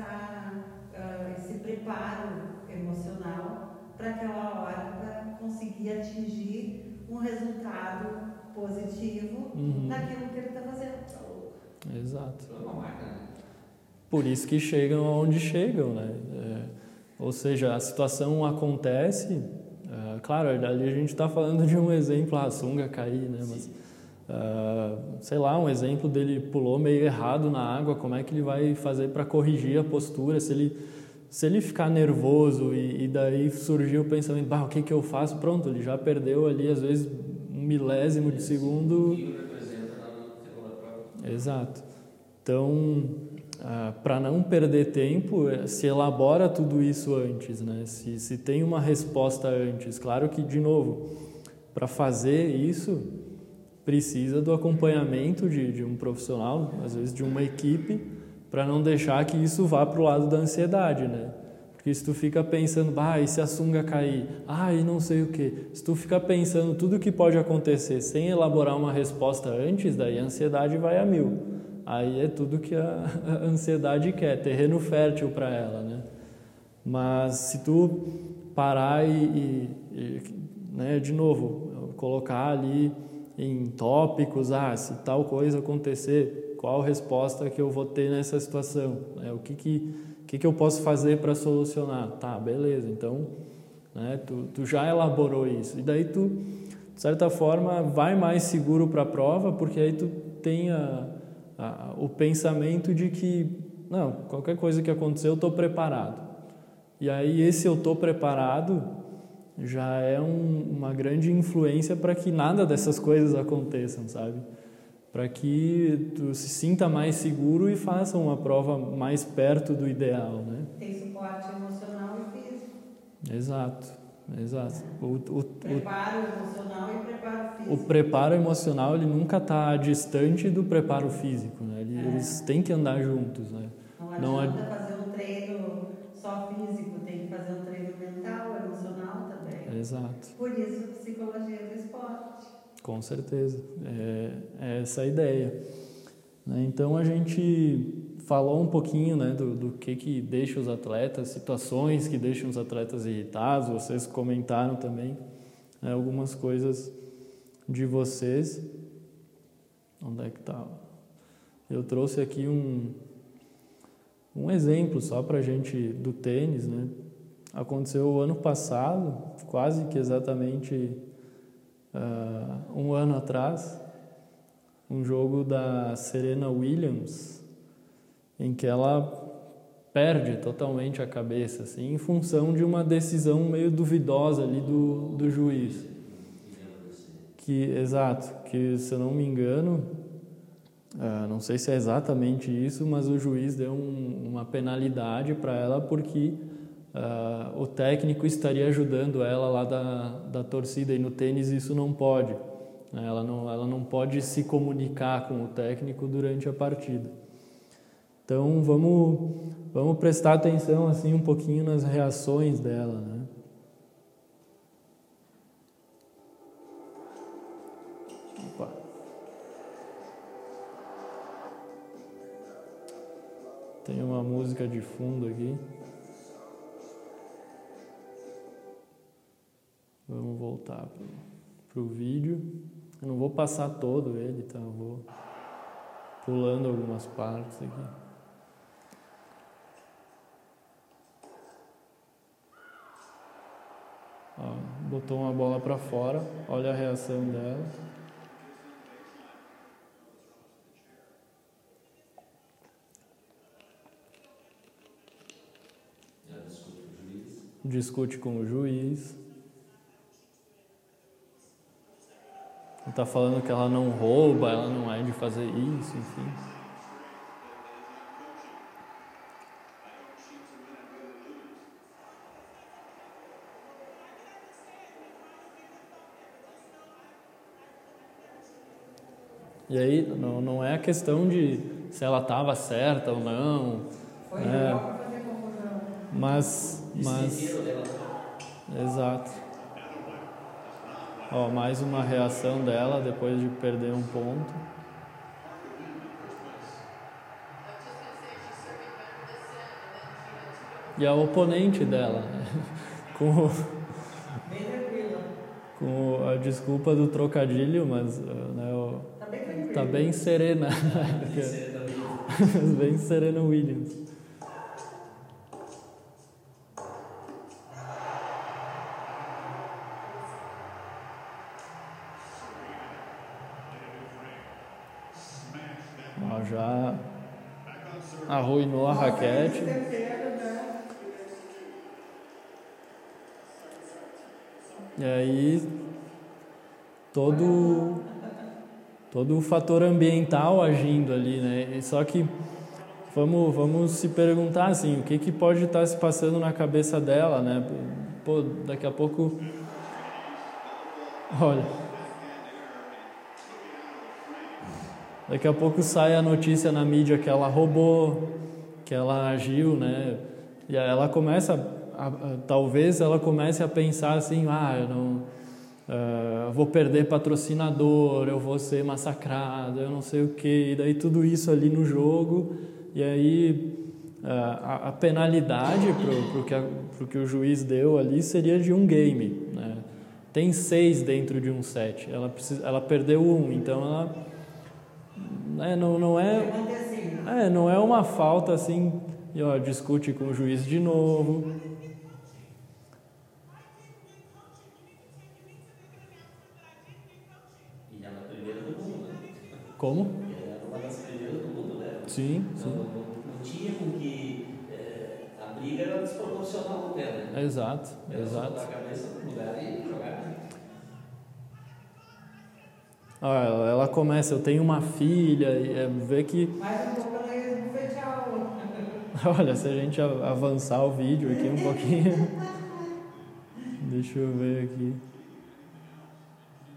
ah, esse preparo emocional para aquela hora para conseguir atingir um resultado positivo Uhum. naquilo que ele está fazendo. Exato. É uma máquina, né? Por isso que chegam aonde chegam, né? É, ou seja, a situação acontece, é, claro, ali a gente está falando de um exemplo, a sunga cair, né? Mas, ah, sei lá, um exemplo dele pulou meio errado na água, como é que ele vai fazer para corrigir a postura? Se ele, se ele ficar nervoso e, e daí surgir o pensamento, bah, o que, que eu faço? Pronto, ele já perdeu ali, às vezes, um milésimo de segundo. Exato. Então, para não perder tempo, eh, se elabora tudo isso antes, né? Se, se tem uma resposta antes. Claro que, de novo, para fazer isso, precisa do acompanhamento de, de um profissional, às vezes de uma equipe, para não deixar que isso vá para o lado da ansiedade, né? Porque se tu fica pensando, ah, e se a sunga cair? Ah, e não sei o quê. Se tu fica pensando tudo o que pode acontecer sem elaborar uma resposta antes, daí a ansiedade vai a mil. Aí é tudo que a, ansiedade quer, terreno fértil para ela, né? Mas se tu parar e, e, e né, de novo, colocar ali em tópicos, ah, se tal coisa acontecer, qual resposta que eu vou ter nessa situação? Né? O que que, que que eu posso fazer para solucionar? Tá, beleza, então, né, tu, tu já elaborou isso. E daí tu, de certa forma, vai mais seguro para a prova, porque aí tu tem a, a, o pensamento de que, não, qualquer coisa que acontecer eu estou preparado. E aí esse eu estou preparado já é um, uma grande influência para que nada dessas coisas aconteçam, sabe? Para que tu se sinta mais seguro e faça uma prova mais perto do ideal, né? Tem suporte emocional e físico. Exato, exato. O, o, preparo emocional e preparo físico. O preparo emocional ele nunca está distante do preparo físico, né? Eles, é. eles têm que andar juntos, né? Não adianta Não fazer um treino só físico, tem que fazer um treino mental, emocional também. Exato. Por isso, psicologia do esporte. Com certeza, é, é essa a ideia. Né? Então a gente falou um pouquinho né, do, do que, que deixa os atletas, situações que deixam os atletas irritados, vocês comentaram também né, algumas coisas de vocês. Onde é que está? Eu trouxe aqui um, um exemplo só para a gente do tênis, né? Aconteceu o ano passado, quase que exatamente uh, um ano atrás, um jogo da Serena Williams, em que ela perde totalmente a cabeça, assim, em função de uma decisão meio duvidosa ali do, do juiz. Que, exato, que se eu não me engano, Uh, não sei se é exatamente isso, mas o juiz deu um, uma penalidade para ela porque uh, o técnico estaria ajudando ela lá da, da torcida e no tênis isso não pode. Né? Ela, não, ela não pode se comunicar com o técnico durante a partida. Então vamos, vamos prestar atenção assim um pouquinho nas reações dela. Né? Tem uma música de fundo aqui. Vamos voltar para o vídeo. Eu não vou passar todo ele, tá? Eu vou pulando algumas partes aqui. Ó, botou uma bola para fora, olha a reação dela. discute com o juiz. Está falando que ela não rouba, ela não é de fazer isso, enfim. E aí não, não é a questão de se ela estava certa ou não. Foi é, mas, mas exato. Ó, mais uma reação dela depois de perder um ponto. E a oponente dela, né? com, com a desculpa do trocadilho, mas né, o, tá bem serena. bem serena Williams. já arruinou a raquete. E aí todo todo o fator ambiental agindo ali, né? Só que vamos vamos se perguntar assim, o que que pode estar se passando na cabeça dela, né? Pô, daqui a pouco Olha, Daqui a pouco sai a notícia na mídia que ela roubou, que ela agiu, né? E ela começa, a, a, talvez ela comece a pensar assim, ah, eu não uh, vou perder patrocinador, eu vou ser massacrada, eu não sei o quê. E daí tudo isso ali no jogo, e aí a, a penalidade para o que, que o juiz deu ali seria de um game. Né? Tem seis dentro de um set. Ela, precisa, ela perdeu um, então ela. Né, não, não é, é, não é uma falta assim, e ó, discute com o juiz de novo. Como? Ela era uma das primeiras do mundo, né? Sim, Não, sim. não, não tinha com que. é, a briga era desproporcional até, né? Exato, Era exato. a cabeça no lugar e jogar. Ó, ela começa, eu tenho uma filha, e é, vê que Mais um pouco. Olha, se a gente avançar o vídeo aqui um pouquinho. Deixa eu ver aqui.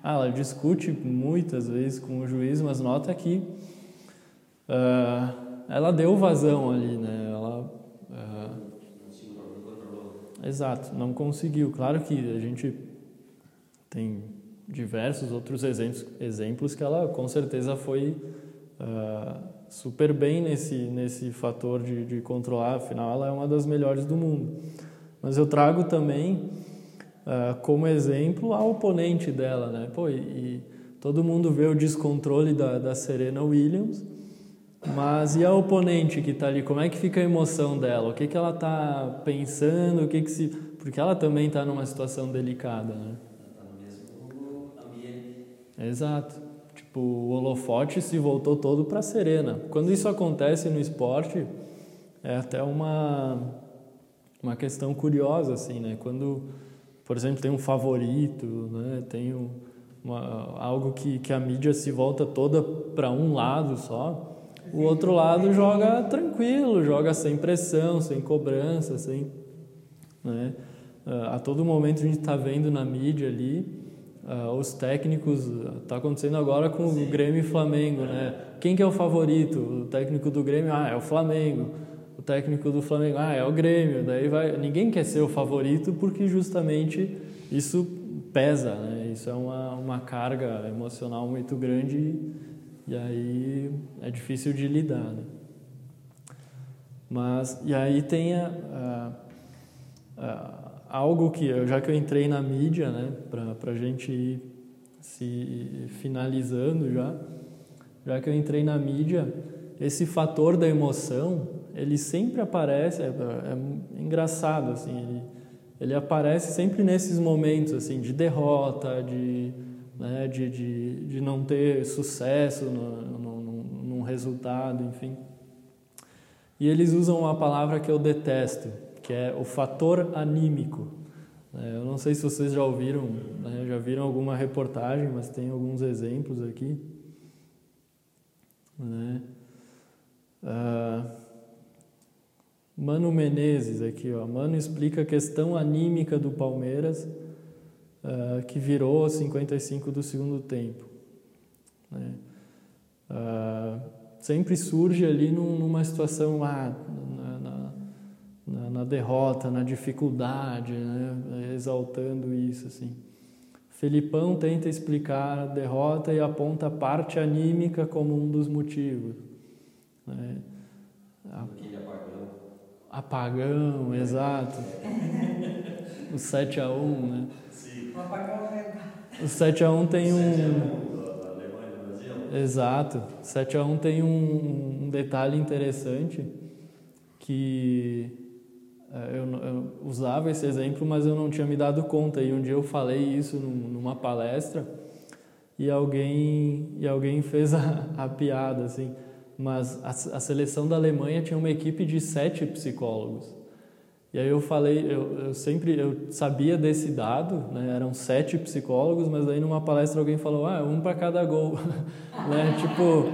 Ah, ela discute muitas vezes com o juiz, mas nota que ah, ela deu vazão ali, né? Ela, controlou. exato, não conseguiu. Claro que a gente tem diversos outros exemplos, exemplos que ela com certeza foi ah, super bem nesse, nesse fator de, de controlar, afinal ela é uma das melhores do mundo. Mas eu trago também ah, como exemplo a oponente dela, né? Pô, e, e todo mundo vê o descontrole da, da Serena Williams, mas e a oponente que está ali? Como é que fica a emoção dela? O que, que ela está pensando? O que, que se... Porque ela também está numa situação delicada, né? Exato. Tipo, o holofote se voltou todo para Serena. Quando isso acontece no esporte, é até uma uma questão curiosa assim, né? Quando, por exemplo, tem um favorito, né? Tem um- uma, algo que, que a mídia se volta toda para um lado só. O outro lado joga tranquilo, joga sem pressão, sem cobrança, sem, né? Ah, A todo momento a gente está vendo na mídia ali ah, os técnicos. Está acontecendo agora com o Grêmio e Flamengo, né? Quem que é o favorito? O técnico do Grêmio, ah, é o Flamengo. Técnico do Flamengo, ah, é o Grêmio. Daí vai, ninguém quer ser o favorito porque justamente isso pesa, né? Isso é uma, uma carga emocional muito grande e aí é difícil de lidar, né? Mas e aí tem a, a- a- algo que já que eu entrei na mídia, né, para para gente ir se finalizando já, já que eu entrei na mídia, esse fator da emoção ele sempre aparece, é, é engraçado assim, ele, ele aparece sempre nesses momentos assim de derrota, de né, de, de, de não ter sucesso no, no, no, num resultado, enfim. E eles usam uma palavra que eu detesto, que é o fator anímico. É, Eu não sei se vocês já ouviram, né, já viram alguma reportagem, mas tem alguns exemplos aqui. Né? Ah, Mano Menezes aqui, ó. Mano explica a questão anímica do Palmeiras ah, que virou aos 55 do segundo tempo. Né? Ah, sempre surge ali num- numa situação ah, na, na- na, na derrota, na dificuldade, né? exaltando isso assim. Felipão tenta explicar a derrota e aponta a parte anímica como um dos motivos. né? A- apagão. Exato. O 7 a 1, né? Sim. O apagão é O 7 a 1 tem um Da Alemanha e do Brasil. Exato. 7 a 1 tem um, um detalhe interessante que eh, eu, eu usava esse exemplo, mas eu não tinha me dado conta. E um dia eu falei isso num- numa palestra e alguém e alguém fez a, a piada assim. Mas a, a seleção da Alemanha tinha uma equipe de sete psicólogos. E aí eu falei, eu, eu sempre eu sabia desse dado, né? Eram sete psicólogos, mas aí numa palestra alguém falou, ah, um para cada gol, né? Tipo,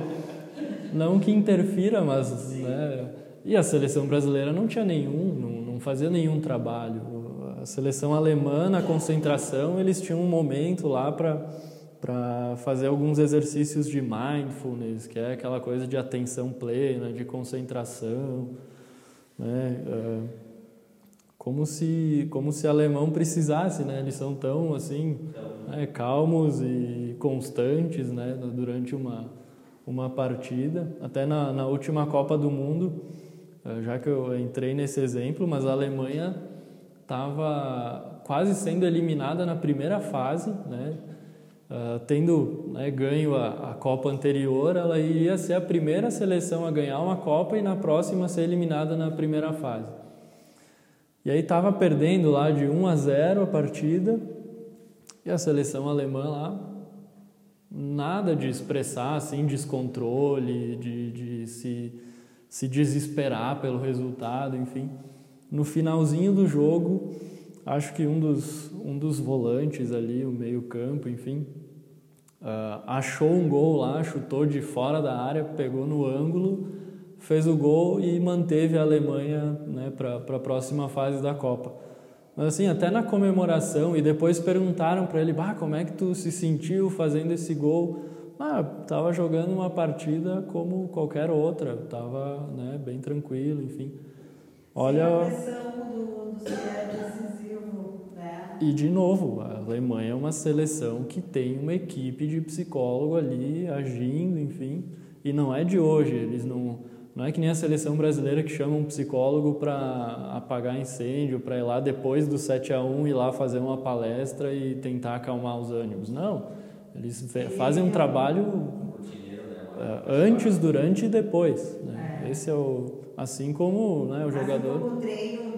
não que interfira, mas, né? E a seleção brasileira não tinha nenhum, não, não fazia nenhum trabalho. A seleção alemã na concentração eles tinham um momento lá para para fazer alguns exercícios de mindfulness, que é aquela coisa de atenção plena, de concentração, né? É, como se como se alemão precisasse, né? Eles são tão assim né, calmos e constantes, né? Durante uma uma partida. Até na, na última Copa do Mundo uh, já que eu entrei nesse exemplo, mas a Alemanha estava quase sendo eliminada na primeira fase, né? Uh, tendo né, ganho a, a, Copa anterior, ela iria ser a primeira seleção a ganhar uma Copa e na próxima ser eliminada na primeira fase. E aí estava perdendo lá de 1 a 0 a partida e a seleção alemã lá nada de expressar assim descontrole, de, de se, se desesperar pelo resultado, enfim. No finalzinho do jogo, acho que um dos, um dos volantes ali, o meio-campo, enfim, uh, achou um gol lá, chutou de fora da área, pegou no ângulo, fez o gol e manteve a Alemanha né, para a próxima fase da Copa. Mas assim, até na comemoração, e depois perguntaram para ele, bah, como é que tu se sentiu fazendo esse gol? Ah, tava jogando uma partida como qualquer outra, tava né, bem tranquilo, enfim. Olha. a pressão do, né? E de novo, a Alemanha é uma seleção que tem uma equipe de psicólogo ali agindo, enfim. E não é de hoje, eles não. Não é que nem a seleção brasileira que chama um psicólogo para apagar incêndio, para ir lá depois do 7 a 1 ir lá fazer uma palestra e tentar acalmar os ânimos. Não. Eles fazem um trabalho uh, antes, durante e depois. Né? É. Esse é o Assim como né, o assim jogador. Como o treino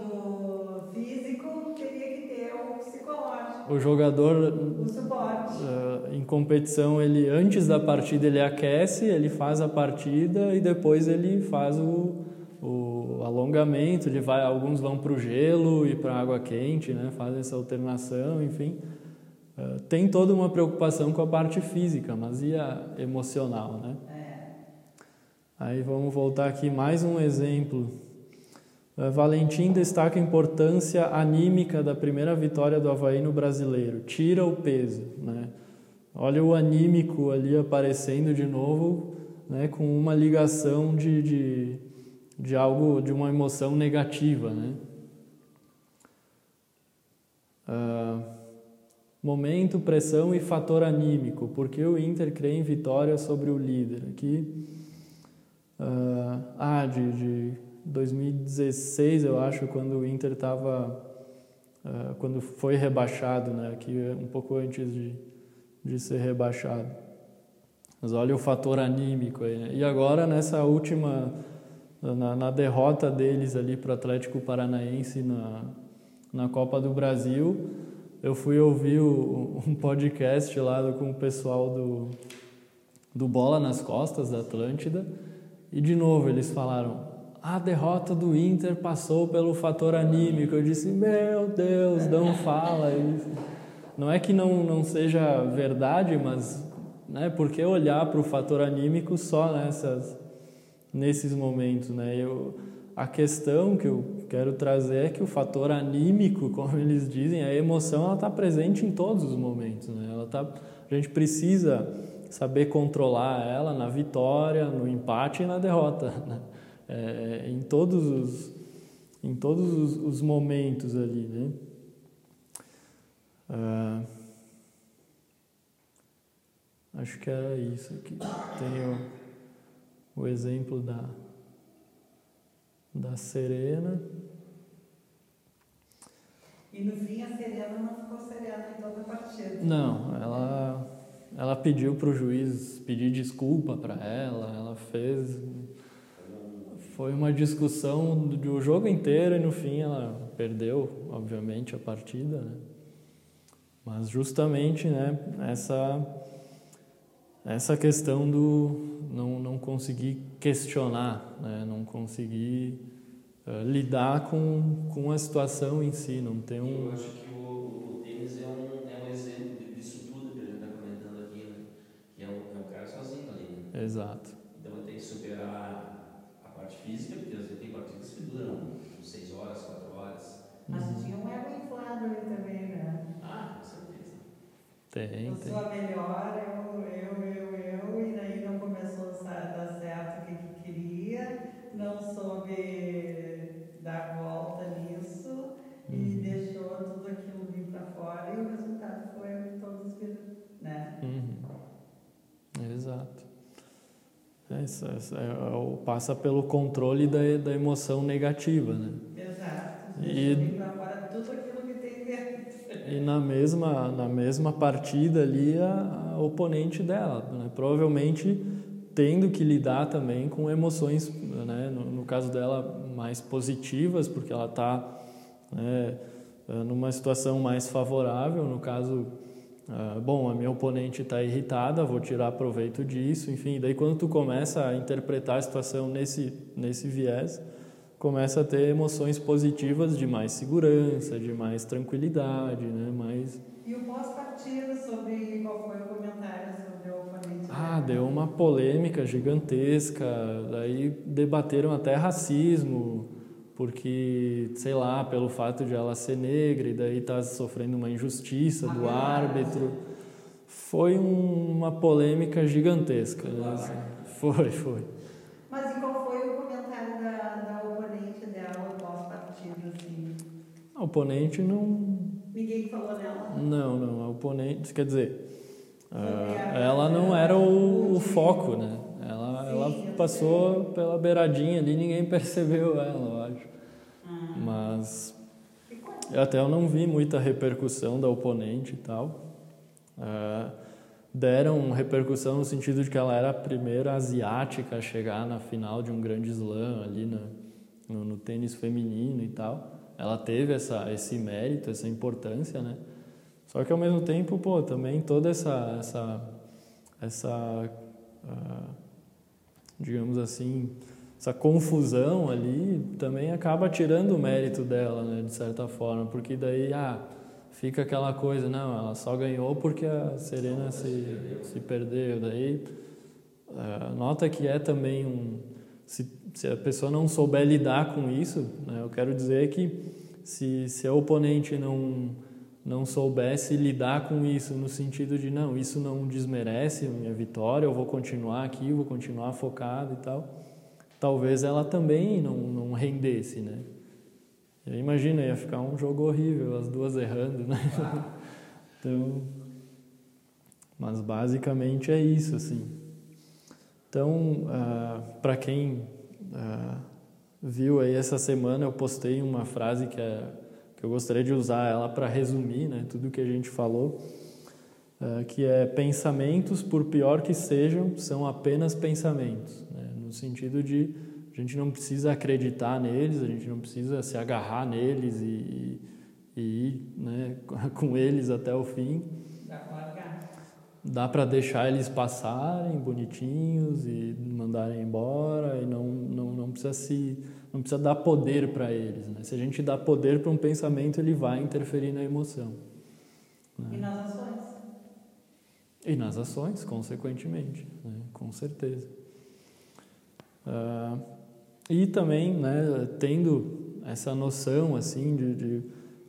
O jogador. Uh, em competição, ele antes da partida ele aquece, ele faz a partida e depois ele faz o, o alongamento. Ele vai, alguns vão para o gelo e para a água quente, né? Fazem essa alternação, enfim. Uh, tem toda uma preocupação com a parte física, mas e a emocional, né? Aí vamos voltar aqui mais um exemplo. Uh, Valentim destaca a importância anímica da primeira vitória do Havaí no brasileiro. Tira o peso. Né? Olha o anímico ali aparecendo de novo, né, com uma ligação de, de, de algo, de uma emoção negativa. Né? Uh, momento, pressão e fator anímico. Por que o Inter crê em vitória sobre o líder? Aqui Uh, ah, de, de 2016, eu acho, quando o Inter estava. Uh, ah, quando foi rebaixado, né? Aqui é um pouco antes de, de ser rebaixado. Mas olha o fator anímico aí. Né? E agora, nessa última. Na, na derrota deles ali para o Atlético Paranaense na, na Copa do Brasil, eu fui ouvir o, um podcast lá com o pessoal do, do Bola nas Costas, da Atlântida. E de novo eles falaram: a derrota do Inter passou pelo fator anímico. Eu disse: meu Deus, não fala isso. Não é que não, não seja verdade, mas né, por que olhar para o fator anímico só nessas, nesses momentos? Né? Eu, a questão que eu quero trazer é que o fator anímico, como eles dizem, a emoção está presente em todos os momentos. Né? Ela tá, a gente precisa saber controlar ela na vitória, no empate e na derrota, né? É, em todos os em todos os, os momentos ali, né? Ah, acho que era isso aqui. Tem o, o exemplo da da Serena. E no fim a Serena não ficou serena em toda a partida. Não, ela ela pediu para o juiz pedir desculpa para ela, ela fez. Foi uma discussão do jogo inteiro e no fim ela perdeu, obviamente, a partida. Né? Mas justamente né, essa, essa questão do não, não conseguir questionar, né, não conseguir uh, lidar com, com a situação em si, não ter um. Eu acho que Exato. Então tem que superar a parte física, porque você tem partidas que duram 6 horas, 4 horas. Mas uhum. tinha um ego inflado aí também, né? Ah, com certeza. Tem, eu tem. sou a melhor, eu, eu, eu, eu, e daí não começou a dar certo o que, que queria, não soube dar Uhum. Exato. É, é, passa pelo controle da, da emoção negativa, né? Exato. E. E na mesma na mesma partida ali a, a oponente dela, né? provavelmente tendo que lidar também com emoções, né? no, no caso dela mais positivas, porque ela está né, numa situação mais favorável, no caso ah, bom, a minha oponente está irritada, vou tirar proveito disso, enfim. Daí quando tu começa a interpretar a situação nesse nesse viés, começa a ter emoções positivas de mais segurança, de mais tranquilidade, né? Mais e o pós-partida sobre qual foi o comentário sobre o oponente? Ah, deu uma polêmica gigantesca. Daí debateram até racismo porque, sei lá, pelo fato de ela ser negra e daí tá sofrendo uma injustiça do árbitro. Foi um, uma polêmica gigantesca. Né? Foi, foi. Mas e qual foi o comentário da, da oponente dela pós-partida, assim? A oponente não... Ninguém falou nela? Não, não. A oponente, quer dizer... Uh, ela não era o, o foco, né? Ela, passou pela beiradinha ali, ninguém percebeu ela. Mas eu até eu não vi muita repercussão da oponente e tal. Uh, deram repercussão no sentido de que ela era a primeira asiática a chegar na final de um grande slam ali na, no, no, tênis feminino e tal. Ela teve essa, esse mérito, essa importância, né? Só que ao mesmo tempo, pô, também toda essa, essa, essa uh, digamos assim, essa confusão ali também acaba tirando o mérito dela, né, de certa forma, porque daí ah, fica aquela coisa, não, ela só ganhou porque a Serena se, se perdeu, daí uh, nota que é também um se, se a pessoa não souber lidar com isso, né, eu quero dizer que se, se a oponente não não soubesse lidar com isso no sentido de não, isso não desmerece minha vitória, eu vou continuar aqui, vou continuar focado e tal talvez ela também não, não rendesse, né? Imagina, ia ficar um jogo horrível, as duas errando, né? Então, mas basicamente é isso, assim. Então, uh, ah, para quem uh, viu aí essa semana, eu postei uma frase que, é, que eu gostaria de usar ela para resumir, né? Tudo que a gente falou, uh, que é pensamentos, por pior que sejam, são apenas pensamentos no sentido de a gente não precisa acreditar neles, a gente não precisa se agarrar neles e, e ir né, com eles até o fim. Dá para deixar eles passarem bonitinhos e mandarem embora e não, não, não precisa se não precisa dar poder para eles. Né? Se a gente dá poder para um pensamento, ele vai interferir na emoção. Né? E nas ações? E nas ações, consequentemente, né? com certeza. Uh, e também, né, tendo essa noção assim de, de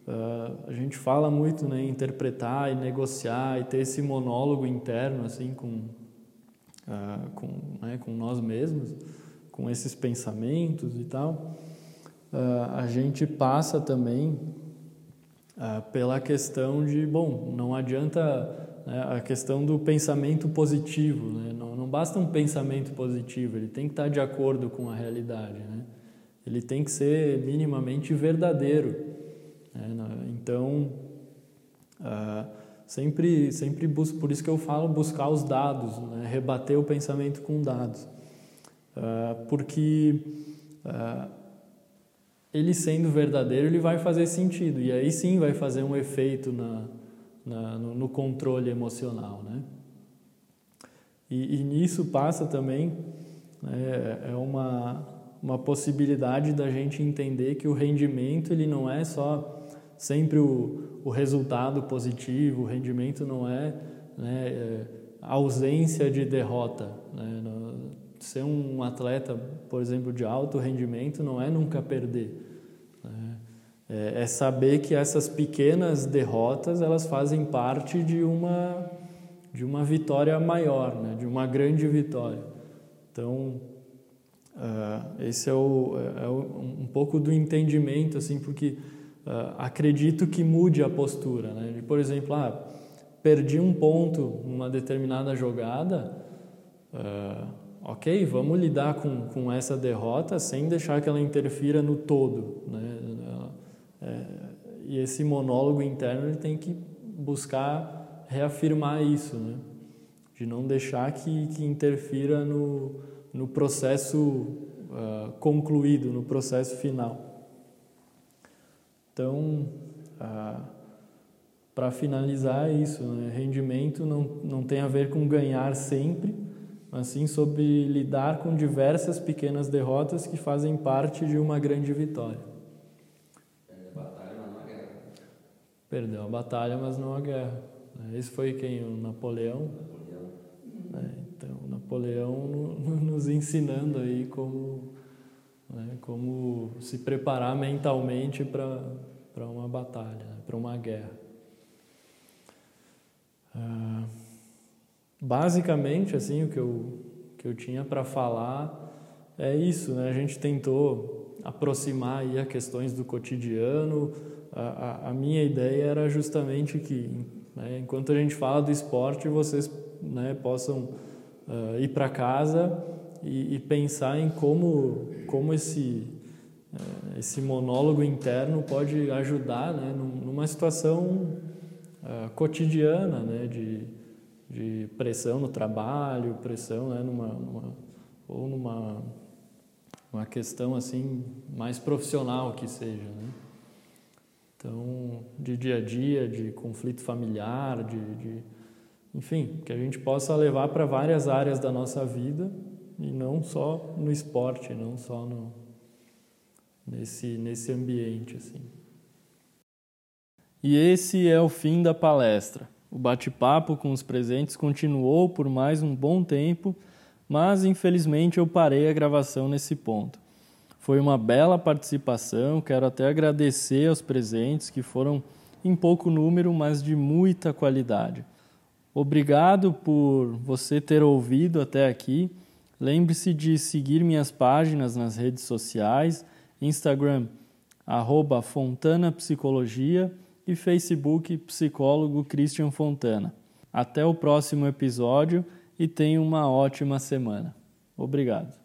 uh, a gente fala muito, né, interpretar e negociar e ter esse monólogo interno assim com uh, com, né, com nós mesmos, com esses pensamentos e tal. a gente passa também pela questão de, bom, não adianta né, a questão do pensamento positivo. Né? Não, não basta um pensamento positivo, ele tem que estar de acordo com a realidade. Né? Ele tem que ser minimamente verdadeiro. Né? Então, uh, sempre, sempre busco, por isso que eu falo buscar os dados, né? rebater o pensamento com dados. Uh, porque uh, ele sendo verdadeiro, ele vai fazer sentido, e aí sim vai fazer um efeito na, na, no, no, controle emocional, né? E, e nisso passa também né, é uma uma possibilidade da gente entender que o rendimento ele não é só sempre o, o resultado positivo, o rendimento não é, né, é ausência de derrota. Né? Ser um atleta, por exemplo, de alto rendimento não é nunca perder. É, é saber que essas pequenas derrotas elas fazem parte de uma de uma vitória maior, né? de uma grande vitória. Então uh, esse é, o, é o, um pouco do entendimento assim, porque uh, acredito que mude a postura, né? De, por exemplo, ah, perdi um ponto numa determinada jogada, uh, ok, vamos lidar com, com essa derrota sem deixar que ela interfira no todo. Né? É, e esse monólogo interno ele tem que buscar reafirmar isso, né? de não deixar que, que interfira no, no processo uh, concluído, no processo final. Então, uh, para finalizar, é isso: né? rendimento não, não tem a ver com ganhar sempre, mas sim sobre lidar com diversas pequenas derrotas que fazem parte de uma grande vitória. Perdeu a batalha, mas não a guerra. Perdeu a batalha, mas não a guerra. Esse foi quem? O Napoleão. Napoleão. É, então, Napoleão nos ensinando aí como, né, como se preparar mentalmente para uma batalha, né, para uma guerra. Ah, basicamente, assim, o que eu, que eu tinha para falar é isso, né? A gente tentou aproximar aí as questões do cotidiano. A, a, a minha ideia era justamente que, né, enquanto a gente fala do esporte, vocês né, possam uh, ir para casa e, e, pensar em como, como esse, uh, esse monólogo interno pode ajudar né, numa situação uh, cotidiana né, de, de pressão no trabalho, pressão né, numa, numa, ou numa uma questão assim mais profissional que seja. Né? Então, de dia a dia, de conflito familiar, de, de enfim, que a gente possa levar para várias áreas da nossa vida e não só no esporte, não só no, nesse, nesse ambiente. Assim. E esse é o fim da palestra. O bate-papo com os presentes continuou por mais um bom tempo, mas infelizmente eu parei a gravação nesse ponto. Foi uma bela participação, quero até agradecer aos presentes que foram em pouco número, mas de muita qualidade. Obrigado por você ter ouvido até aqui. Lembre-se de seguir minhas páginas nas redes sociais, Instagram, arroba Fontana Psicologia e Facebook Psicólogo Christian Fontana. Até o próximo episódio e tenha uma ótima semana. Obrigado.